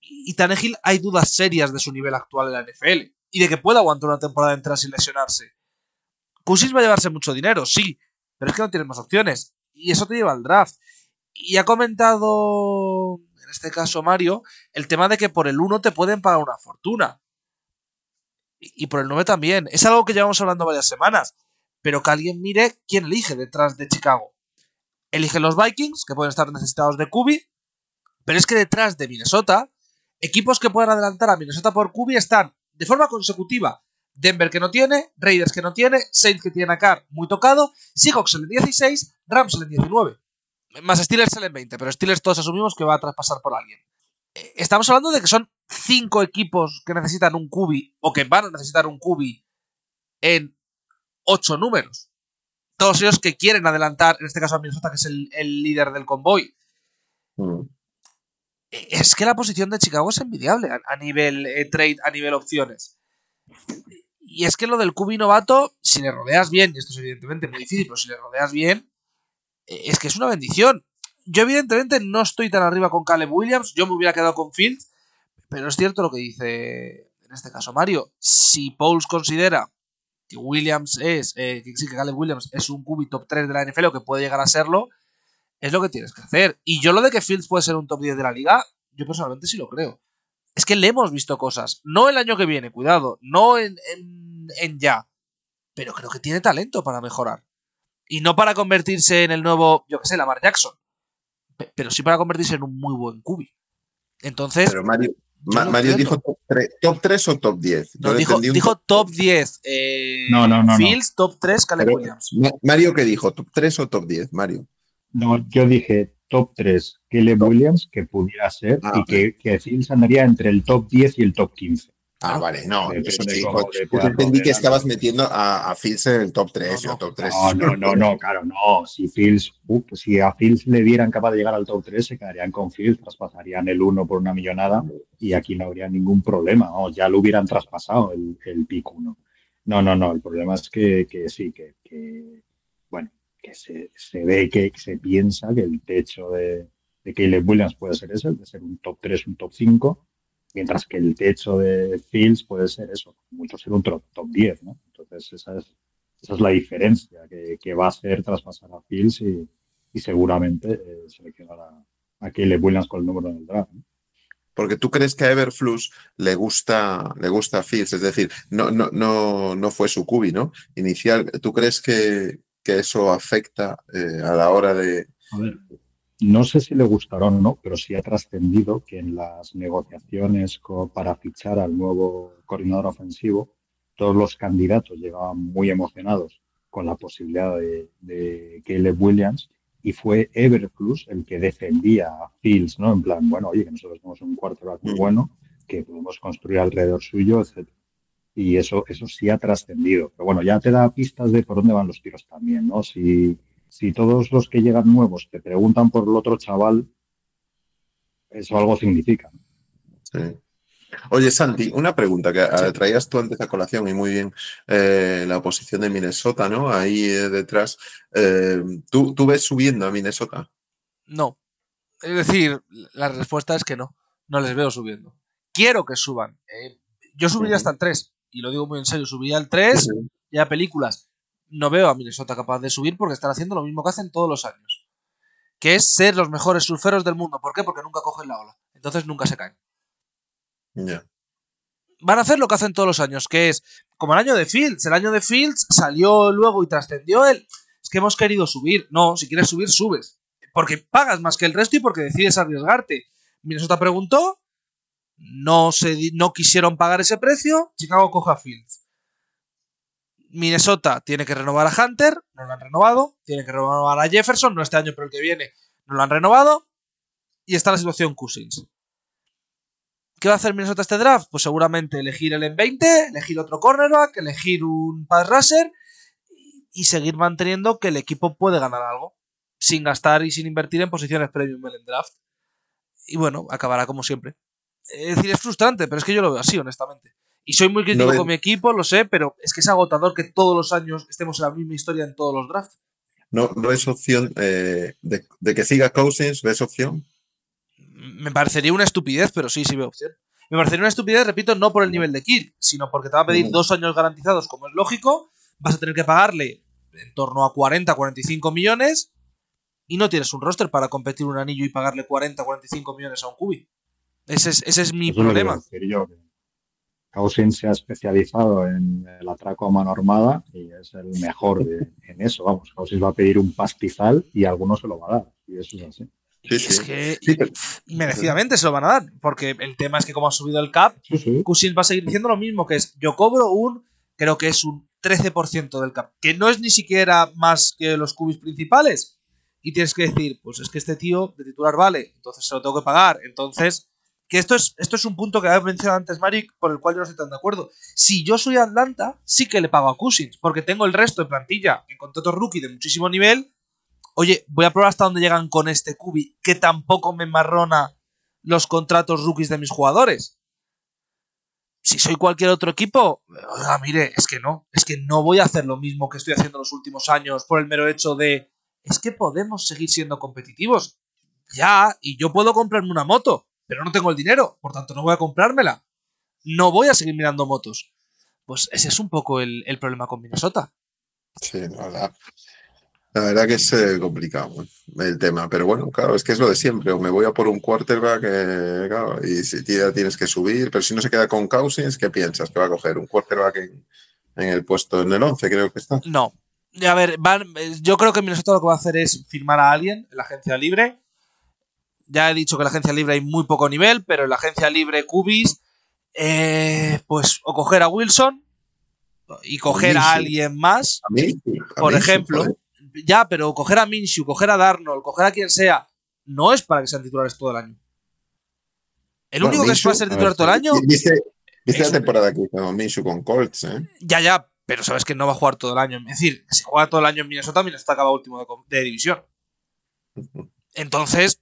Y Tannehill hay dudas serias de su nivel actual en la NFL y de que pueda aguantar una temporada entera sin lesionarse. Cousins va a llevarse mucho dinero, sí, pero es que no tienes más opciones. Y eso te lleva al draft. Y ha comentado, en este caso Mario, el tema de que por el 1 te pueden pagar una fortuna. Y por el 9 también. Es algo que llevamos hablando varias semanas. Pero que alguien mire quién elige detrás de Chicago. Eligen los Vikings, que pueden estar necesitados de Kubi. Pero es que detrás de Minnesota, equipos que puedan adelantar a Minnesota por Kubi están de forma consecutiva Denver que no tiene, Raiders que no tiene, Saints que tiene a Carr muy tocado, Seahawks en el 16, Rams en el 19. Más Steelers en el 20, pero Steelers todos asumimos que va a traspasar por alguien. Eh, estamos hablando de que son cinco equipos que necesitan un cubi o que van a necesitar un cubi en ocho números. Todos ellos que quieren adelantar, en este caso a Minnesota, que es el, líder del convoy. Mm. Eh, es que la posición de Chicago es envidiable a, nivel eh, trade, a nivel opciones. Y es que lo del cubi novato, si le rodeas bien, y esto es evidentemente muy difícil, pero si le rodeas bien, eh, es que es una bendición. Yo evidentemente no estoy tan arriba con Caleb Williams, yo me hubiera quedado con Fields, pero es cierto lo que dice en este caso Mario. Si Pauls considera Williams es, eh, sí, que Caleb Williams es un cubi top 3 de la NFL o que puede llegar a serlo, es lo que tienes que hacer. Y yo lo de que Fields puede ser un top 10 de la liga, yo personalmente sí lo creo es que le hemos visto cosas. No el año que viene, cuidado. No en, ya. Pero creo que tiene talento para mejorar. Y no para convertirse en el nuevo, yo qué sé, Lamar Jackson. Pero sí para convertirse en un muy buen cubi. Entonces. Pero Mario, Mario dijo top 3, o top 10. No, dijo, top 10. Eh, no, no, no. Fields, top 3, Caleb Williams. Mario, ¿qué dijo? ¿Top 3 o top 10? Mario. No, yo dije top 3 Caleb Williams, que pudiera ser, ah, y que, que Fields andaría entre el top 10 y el top 15. Ah, vale, no. yo entendí que estabas metiendo a, a, Fields en el top 3 no, top 3. No, no, no, no, claro, no. Si Fields, uh, si a Fields le dieran capaz de llegar al top 3, se quedarían con Fields, traspasarían el 1 por una millonada y aquí no habría ningún problema. ya lo hubieran traspasado el, el pick 1. No, no, no. El problema es que, que sí, que, que bueno, que se, se, ve que se piensa que el techo de, de Caleb Williams puede ser ese, de ser un top 3, un top 5, mientras que el techo de Fields puede ser eso, mucho ser un top, 10, ¿no? Entonces esa es, esa es la diferencia que, va a ser traspasar a Fields y, y seguramente eh, seleccionar a, a Caleb Williams con el número del draft. Porque tú crees que a Everflux le gusta, le gusta a Fields, es decir, no, no, no, no fue su cubi, ¿no? Inicial. ¿Tú crees que, que eso afecta eh, a la hora de. A ver, no sé si le gustará o no, pero sí ha trascendido que en las negociaciones para fichar al nuevo coordinador ofensivo, todos los candidatos llegaban muy emocionados con la posibilidad de, de Caleb Williams y fue Everplus el que defendía a Fields, ¿no? En plan, bueno, oye, que nosotros tenemos un cuarto muy mm. bueno, que podemos construir alrededor suyo, etc y eso, eso sí ha trascendido. Pero bueno, ya te da pistas de por dónde van los tiros también, ¿no? Si, si todos los que llegan nuevos te preguntan por el otro chaval, eso algo significa. Sí. Oye, Santi, una pregunta que eh, traías tú antes a colación y muy bien eh, la posición de Minnesota, ¿no? Ahí eh, detrás. ¿tú, ¿tú, ves subiendo a Minnesota? No. Es decir, la respuesta es que no. No les veo subiendo. Quiero que suban. yo subiría hasta el 3 y lo digo muy en serio, subía al 3, ya películas. No veo a Minnesota capaz de subir porque están haciendo lo mismo que hacen todos los años. Que es ser los mejores surferos del mundo. ¿Por qué? Porque nunca cogen la ola. Entonces nunca se caen. Van a hacer lo que hacen todos los años, que es como el año de Fields. El año de Fields salió luego y trascendió él. Es que hemos querido subir. No, si quieres subir, subes. Porque pagas más que el resto y porque decides arriesgarte. Minnesota preguntó, no, se, no quisieron pagar ese precio, Chicago coge a Fields. Minnesota tiene que renovar a Hunter, no lo han renovado. Tiene que renovar a Jefferson, no este año, pero el que viene, no lo han renovado. Y está la situación Cousins. ¿Qué va a hacer Minnesota este draft? Pues seguramente elegir el en 20, elegir otro cornerback, elegir un pass rusher y seguir manteniendo que el equipo puede ganar algo sin gastar y sin invertir en posiciones premium en el draft. Y bueno, acabará como siempre. Es decir, es frustrante, pero es que yo lo veo así, honestamente. Y soy muy crítico con mi equipo, lo sé, pero es que es agotador que todos los años estemos en la misma historia en todos los drafts. ¿No, no es opción eh, de, que siga Cousins? ¿Ves opción? Me parecería una estupidez, pero sí, sí veo opción. Me parecería una estupidez, repito, no por el nivel de Kirk, sino porque te va a pedir dos años garantizados, como es lógico. Vas a tener que pagarle en torno a 40, 45 millones y no tienes un roster para competir un anillo y pagarle 40, 45 millones a un cubi. Ese es, ese es mi problema. Cousins se ha especializado en el atraco a mano armada y es el mejor <laughs> en eso. Vamos, Cousins va a pedir un pastizal y alguno se lo va a dar. Y eso es así. Es que merecidamente se lo van a dar, porque el tema es que como ha subido el cap, Cousins va a seguir diciendo lo mismo, que es yo cobro un, creo que es un 13% del cap, que no es ni siquiera más que los cubis principales. Y tienes que decir, pues es que este tío de titular vale, entonces se lo tengo que pagar. Entonces, que esto es, esto es un punto que había mencionado antes Maric, por el cual yo no estoy tan de acuerdo. Si yo soy Atlanta, sí que le pago a Cousins, porque tengo el resto de plantilla en contrato rookie de muchísimo nivel. Oye, voy a probar hasta dónde llegan con este Cubi, que tampoco me marrona los contratos rookies de mis jugadores. Si soy cualquier otro equipo, oiga, mire, es que no, es que no voy a hacer lo mismo que estoy haciendo los últimos años por el mero hecho de, es que podemos seguir siendo competitivos. Ya, y yo puedo comprarme una moto, pero no tengo el dinero, por tanto no voy a comprármela. No voy a seguir mirando motos. Pues ese es un poco el, problema con Minnesota. Sí, la verdad. La verdad que es eh, complicado eh, el tema, pero bueno, claro, es que es lo de siempre. O me voy a por un quarterback, eh, claro, y si tienes que subir, pero si no se queda con Cousins, ¿qué piensas? ¿Que va a coger un quarterback en, el puesto en el 11, creo que está? No. A ver, yo creo que Minnesota lo que va a hacer es firmar a alguien en la agencia libre ya he dicho que en la agencia libre hay muy poco nivel, pero en la agencia libre Cubis, eh, pues o coger a Wilson y coger a, alguien más. por ejemplo, ya, pero coger a Minshew, coger a Darnold, coger a quien sea, no es para que sean titulares todo el año. El único que es para ser titular todo el año. ¿Viste, la temporada que hizo Minshew con Colts? Eh? Ya, ya, pero sabes que no va a jugar todo el año. Es decir, si juega todo el año en Minnesota, Minnesota acaba último de división. <laughs> Entonces,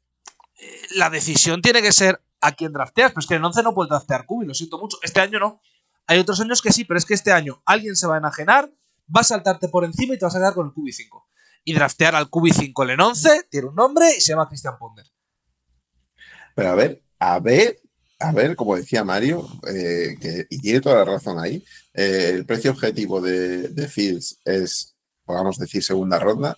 la decisión tiene que ser a quién drafteas, pero es que en 11 no puedes draftear Cubi, lo siento mucho. Este año no. Hay otros años que sí, pero es que este año alguien se va a enajenar, va a saltarte por encima y te vas a quedar con el Cubi 5. Y draftear al Cubi 5 en 11 tiene un nombre y se llama Christian Ponder. Pero a ver, a ver, a ver, como decía Mario, eh, que, y tiene toda la razón ahí, eh, el precio objetivo de, de Fields es, podamos decir, segunda ronda,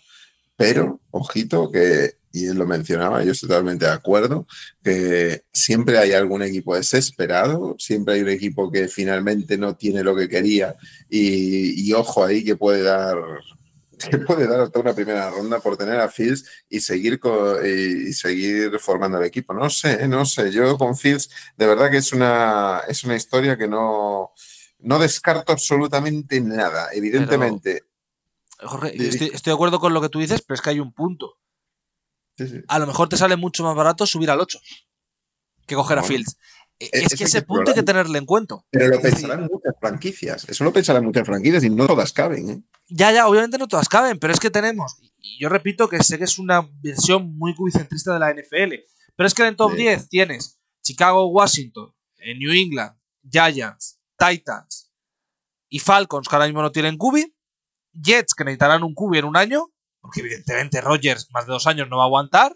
pero, ojito, que y él lo mencionaba, yo estoy totalmente de acuerdo, que siempre hay algún equipo desesperado, siempre hay un equipo que finalmente no tiene lo que quería y, ojo ahí que puede dar que puede dar hasta una primera ronda por tener a Fields y seguir y seguir formando el equipo. No sé, no sé. Yo con Fields, de verdad que es una, es una historia que no, no descarto absolutamente nada. Evidentemente. Jorge, estoy, estoy, de acuerdo con lo que tú dices, pero es que hay un punto. A lo mejor te sale mucho más barato subir al 8 que coger a Fields. E, es, que ese punto hay que tenerle en cuenta. Pero lo pensarán muchas franquicias. Eso lo pensarán muchas franquicias y no todas caben. ¿eh? Ya, ya, obviamente no todas caben, pero es que tenemos, y yo repito que sé que es una versión muy cubicentrista de la NFL, pero es que en top 10 tienes Chicago, Washington, New England, Giants, Titans y Falcons, que ahora mismo no tienen cubi, Jets, que necesitarán un cubi en un año, porque evidentemente Rogers más de dos años no va a aguantar.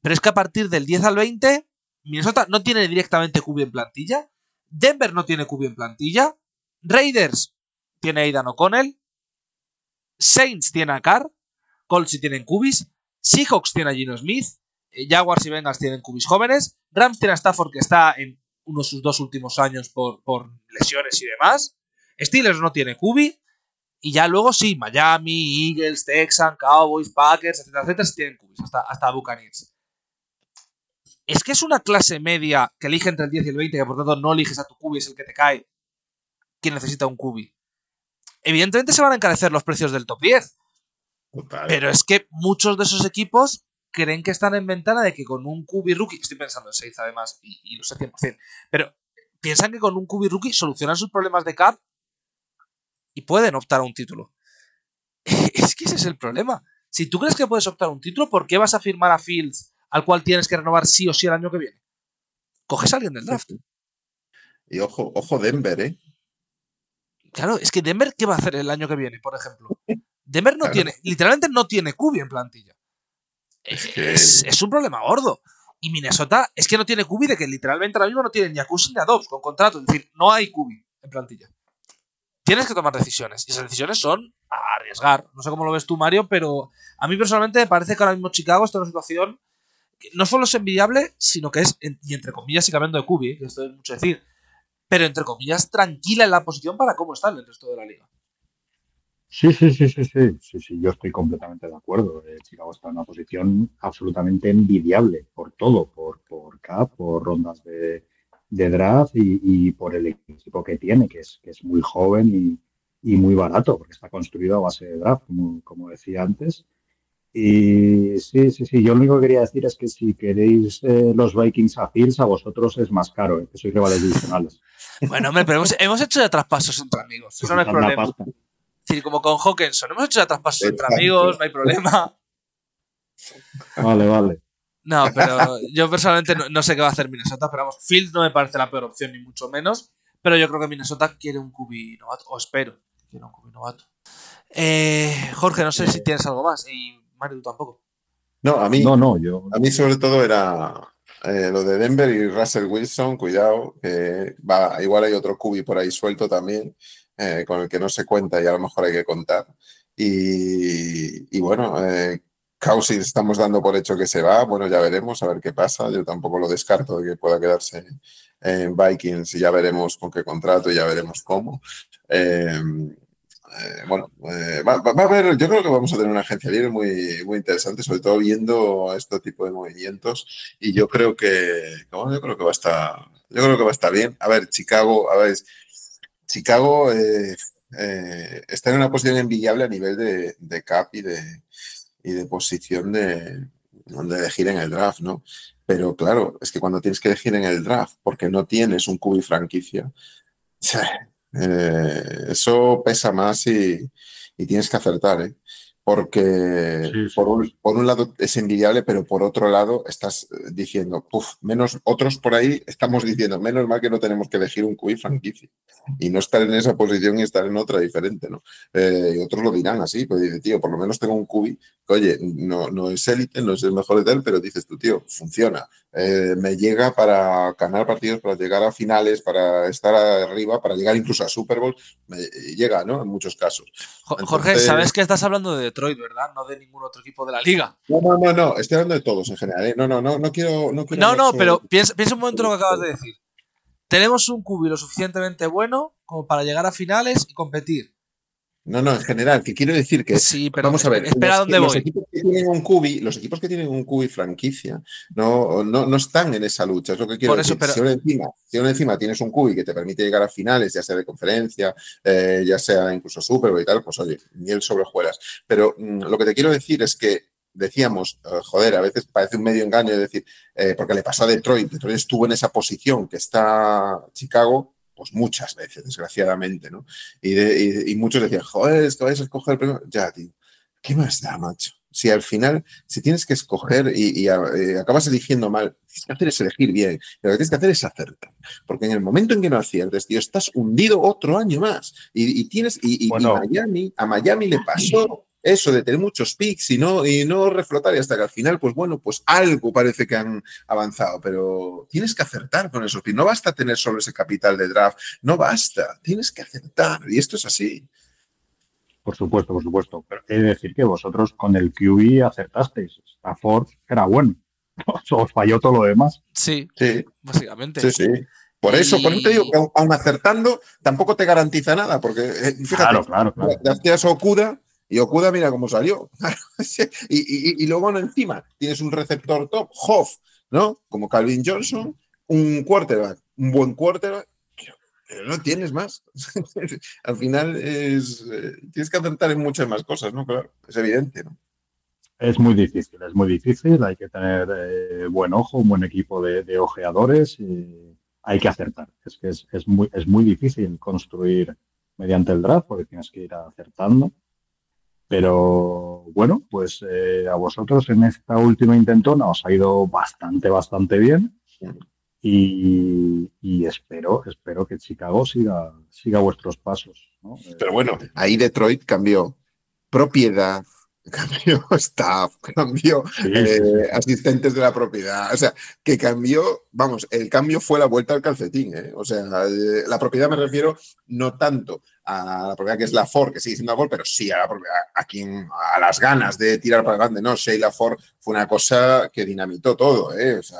Pero es que a partir del 10 al 20, Minnesota no tiene directamente QB en plantilla. Denver no tiene QB en plantilla. Raiders tiene a Aidan O'Connell. Saints tiene a Carr. Colts sí tienen QBs. Seahawks tiene a Gino Smith. Eh, Jaguars y Bengals tienen QBs jóvenes. Rams tiene a Stafford que está en uno de sus dos últimos años por, por lesiones y demás. Steelers no tiene QB. Y ya luego sí, Miami, Eagles, Texans, Cowboys, Packers, etcétera, etcétera, tienen cubis, hasta, hasta Buccaneers. Es que es una clase media que elige entre el 10 y el 20, que por tanto no eliges a tu cubi, es el que te cae, quien necesita un cubi. Evidentemente se van a encarecer los precios del top 10. Pero es que muchos de esos equipos creen que están en ventana de que con un cubi rookie, estoy pensando en 6 además, y, y lo sé 100%, pero piensan que con un cubi rookie solucionan sus problemas de cap y pueden optar a un título. <laughs> es que ese es el problema. Si tú crees que puedes optar a un título, ¿por qué vas a firmar a Fields al cual tienes que renovar sí o sí el año que viene? Coges a alguien del draft. Y ojo, ojo Denver, ¿eh? Claro, es que Denver, ¿qué va a hacer el año que viene, por ejemplo? Denver no tiene, literalmente no tiene QB en plantilla. Es, un problema gordo. Y Minnesota es que no tiene QB de que literalmente ahora mismo no tiene ni a ni a Dobbs con contrato. Es decir, no hay QB en plantilla. Tienes que tomar decisiones. Y esas decisiones son a arriesgar. No sé cómo lo ves tú, Mario, pero a mí personalmente me parece que ahora mismo Chicago está en una situación que no solo es envidiable, sino que es, y entre comillas, y cambiando de QB, que esto es mucho decir, pero entre comillas, tranquila en la posición para cómo está el resto de la liga. Sí, sí, sí, sí, sí, sí, sí, yo estoy completamente de acuerdo. Eh, Chicago está en una posición absolutamente envidiable por todo, por, por cap, por rondas de, draft y, por el equipo que tiene, que es, que es muy joven y, muy barato, porque está construido a base de draft, como, como decía antes. Y sí, sí, sí, yo lo único que quería decir es que si queréis eh, los Vikings a Fields, a vosotros es más caro, eh, que sois rivales divisionales. <laughs> Bueno, hombre, pero hemos, hecho ya traspasos entre amigos, eso no es problema. Es decir, como con Hawkinson, hemos hecho ya traspasos entre amigos, no hay problema. Vale, vale. No, pero yo personalmente no, sé qué va a hacer Minnesota, pero vamos, Fields no me parece la peor opción, ni mucho menos. Pero yo creo que Minnesota quiere un cubi novato, o espero que quiera un cubi novato. Eh, Jorge, no sé si tienes algo más, y Mario, tú tampoco. No, a mí, no, no, yo... a mí sobre todo era eh, lo de Denver y Russell Wilson, cuidado, que va, igual hay otro cubi por ahí suelto también. Eh, con el que no se cuenta y a lo mejor hay que contar. Y, bueno, eh, Cousins estamos dando por hecho que se va, bueno, ya veremos, a ver qué pasa. Yo tampoco lo descarto de que pueda quedarse en Vikings y ya veremos con qué contrato y ya veremos cómo. Em, eh, bueno, eh, va, a haber, yo creo que vamos a tener una agencia libre muy, muy interesante, sobre todo viendo este tipo de movimientos. Y yo creo que, bueno, yo creo que va a estar, yo creo que va a estar bien. A ver, Chicago, a ver, Chicago eh, está en una posición envidiable a nivel de, cap y de, y de posición de, elegir en el draft, ¿no? Pero claro, es que cuando tienes que elegir en el draft porque no tienes un cubi franquicia, <laughs> eh, eso pesa más y, y, tienes que acertar, ¿eh? Porque Por, un, lado es envidiable, pero por otro lado estás eh, diciendo, uff, menos otros por ahí estamos diciendo, menos mal que no tenemos que elegir un QI franquicia y no estar en esa posición y estar en otra diferente, ¿no? Eh, y otros lo dirán así, pues dice, tío, por lo menos tengo un QI que, oye, no, no es élite, no es el mejor de él, pero dices tú, tío, funciona. Eh, me llega para ganar partidos, para llegar a finales, para estar arriba, para llegar incluso a Super Bowl, me llega, ¿no? En muchos casos. Jorge, ¿sabes que estás hablando de Detroit, ¿verdad? No de ningún otro equipo de la liga. No, no, no, no. estoy hablando de todos en general. ¿eh? No, no, no, no quiero. No, no, no pero piensa, piensa, un momento en lo que acabas de decir. Tenemos un cubi lo suficientemente bueno como para llegar a finales y competir. No, no, en general, que quiero decir que. Sí, pero vamos a ver. Espera los, dónde los Equipos que tienen un cubi, los equipos que tienen un cubi franquicia no, no, no están en esa lucha. Es lo que quiero decir. si, ahora encima, si encima tienes un cubi que te permite llegar a finales, ya sea de conferencia, eh, ya sea incluso Super y tal, pues oye, miel sobre juegas. Pero mm, lo que te quiero decir es que decíamos, eh, joder, a veces parece un medio engaño decir, eh, porque le pasó a Detroit, Detroit estuvo en esa posición que está Chicago, pues muchas veces, desgraciadamente, ¿no? Y, muchos decían, joder, es que vais a escoger primero. Ya, tío, ¿qué más da, macho? Si al final, si tienes que escoger y, eh, acabas eligiendo mal, lo que tienes que hacer es elegir bien. Lo que tienes que hacer es acertar. Porque en el momento en que no aciertes, tío, estás hundido otro año más. Y, tienes, y, Miami, a Miami le pasó eso de tener muchos picks y no, y no reflotar y hasta que al final, pues bueno, pues algo parece que han avanzado, pero tienes que acertar con esos picks. No basta tener solo ese capital de draft, no basta, tienes que acertar y esto es así. Por supuesto, por supuesto. Pero he de decir que vosotros con el QB acertasteis. Stafford era bueno. <laughs> Os falló todo lo demás. Sí, sí. básicamente. Sí, sí. Por eso, por eso te digo que aún acertando tampoco te garantiza nada, porque eh, fíjate, claro, claro, claro. gracias a Okuda y Okuda, mira cómo salió. <laughs> y, luego encima tienes un receptor top, Hoff, ¿no? Como Calvin Johnson, un quarterback, un buen quarterback, pero no tienes más. <laughs> Al final es, eh, tienes que acertar en muchas más cosas, ¿no? Claro, es evidente, ¿no? Es muy difícil, es muy difícil. Hay que tener eh, buen ojo, un buen equipo de, ojeadores y hay que acertar. Es que es, es, muy, es muy difícil construir mediante el draft porque tienes que ir acertando. Pero bueno, pues eh, a vosotros en esta última intentona os ha ido bastante, bastante bien. Y, espero, espero que Chicago siga, siga vuestros pasos. Pero bueno, ahí Detroit cambió. propiedad, <laughs> cambió staff, cambió eh, asistentes de la propiedad, o sea, que cambió, vamos, el cambio fue la vuelta al calcetín, ¿eh? o sea, eh, la propiedad me refiero no tanto a la propiedad que es la Ford, que sigue siendo la Ford, pero sí a, la a, quien, a las ganas de tirar para adelante, no, Sheila Ford fue una cosa que dinamitó todo, ¿eh? o sea,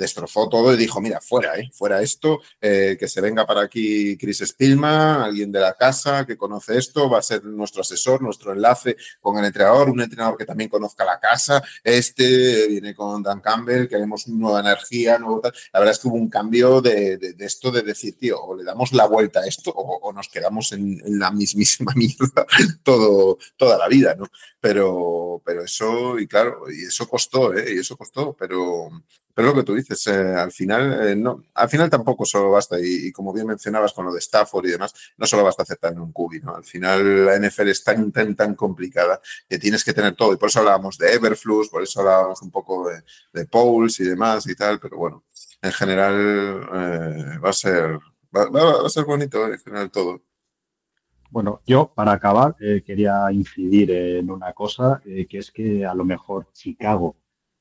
destrozó todo y dijo, mira, fuera, ¿eh? fuera esto, eh, que se venga para aquí Chris Spillman, alguien de la casa que conoce esto, va a ser nuestro asesor, nuestro enlace con el entrenador, un entrenador que también conozca la casa, este viene con Dan Campbell, queremos nueva energía, nuevo La verdad es que hubo un cambio de, esto de decir, tío, o le damos la vuelta a esto o, nos quedamos en, la mismísima <laughs> mierda todo, toda la vida, ¿no? Pero, pero eso, y claro, y eso costó, ¿eh? Y eso costó, pero, pero lo que tú dices, eh, al final, eh, no, al final tampoco solo basta, y, como bien mencionabas con lo de Stafford y demás, no solo basta aceptar un cubi, ¿no? Al final la NFL es tan, tan, tan complicada que tienes que tener todo, y por eso hablábamos de Everflux, por eso hablábamos un poco de, de y demás y tal, pero bueno, en general eh, va a ser, va, a ser bonito en general todo. Bueno, yo para acabar quería incidir en una cosa, que es que a lo mejor Chicago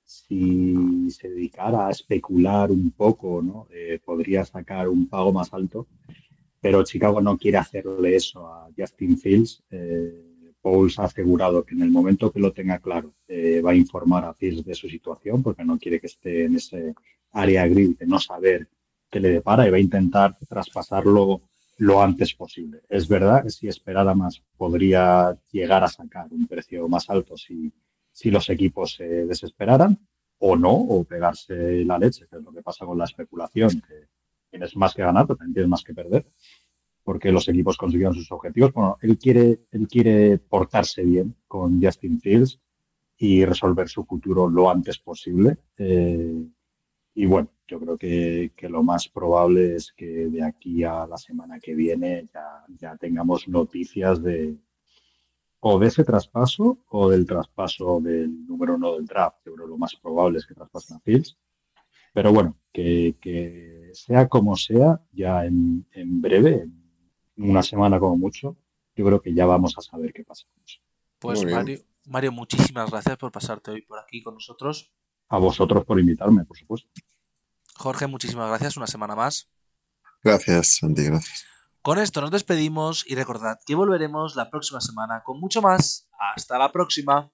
si se dedicara a especular un poco, ¿no? Eh, podría sacar un pago más alto, pero Chicago no quiere hacerle eso a Justin Fields. Eh, Pauls ha asegurado que en el momento que lo tenga claro eh, va a informar a Fields de su situación porque no quiere que esté en ese área gris de no saber qué le depara y va a intentar traspasarlo lo antes posible. Es verdad que si esperara más podría llegar a sacar un precio más alto si si los equipos se desesperaran o no, o pegarse la leche, que es lo que pasa con la especulación, que tienes más que ganar, pero también tienes más que perder, porque los equipos consiguieron sus objetivos. Bueno, él quiere, él quiere portarse bien con Justin Fields y resolver su futuro lo antes posible. Eh, y bueno, yo creo que, lo más probable es que de aquí a la semana que viene ya, ya tengamos noticias de, o de ese traspaso o del traspaso del número uno del draft. Yo creo que lo más probable es que traspasen a Fields. Pero bueno, que, sea como sea, ya en, breve, en una semana como mucho, yo creo que ya vamos a saber qué pasa con eso. Pues Mario, Mario, muchísimas gracias por pasarte hoy por aquí con nosotros. A vosotros por invitarme, por supuesto. Jorge, muchísimas gracias. Una semana más. Gracias, Santi, gracias. Con esto nos despedimos y recordad que volveremos la próxima semana con mucho más. Hasta la próxima.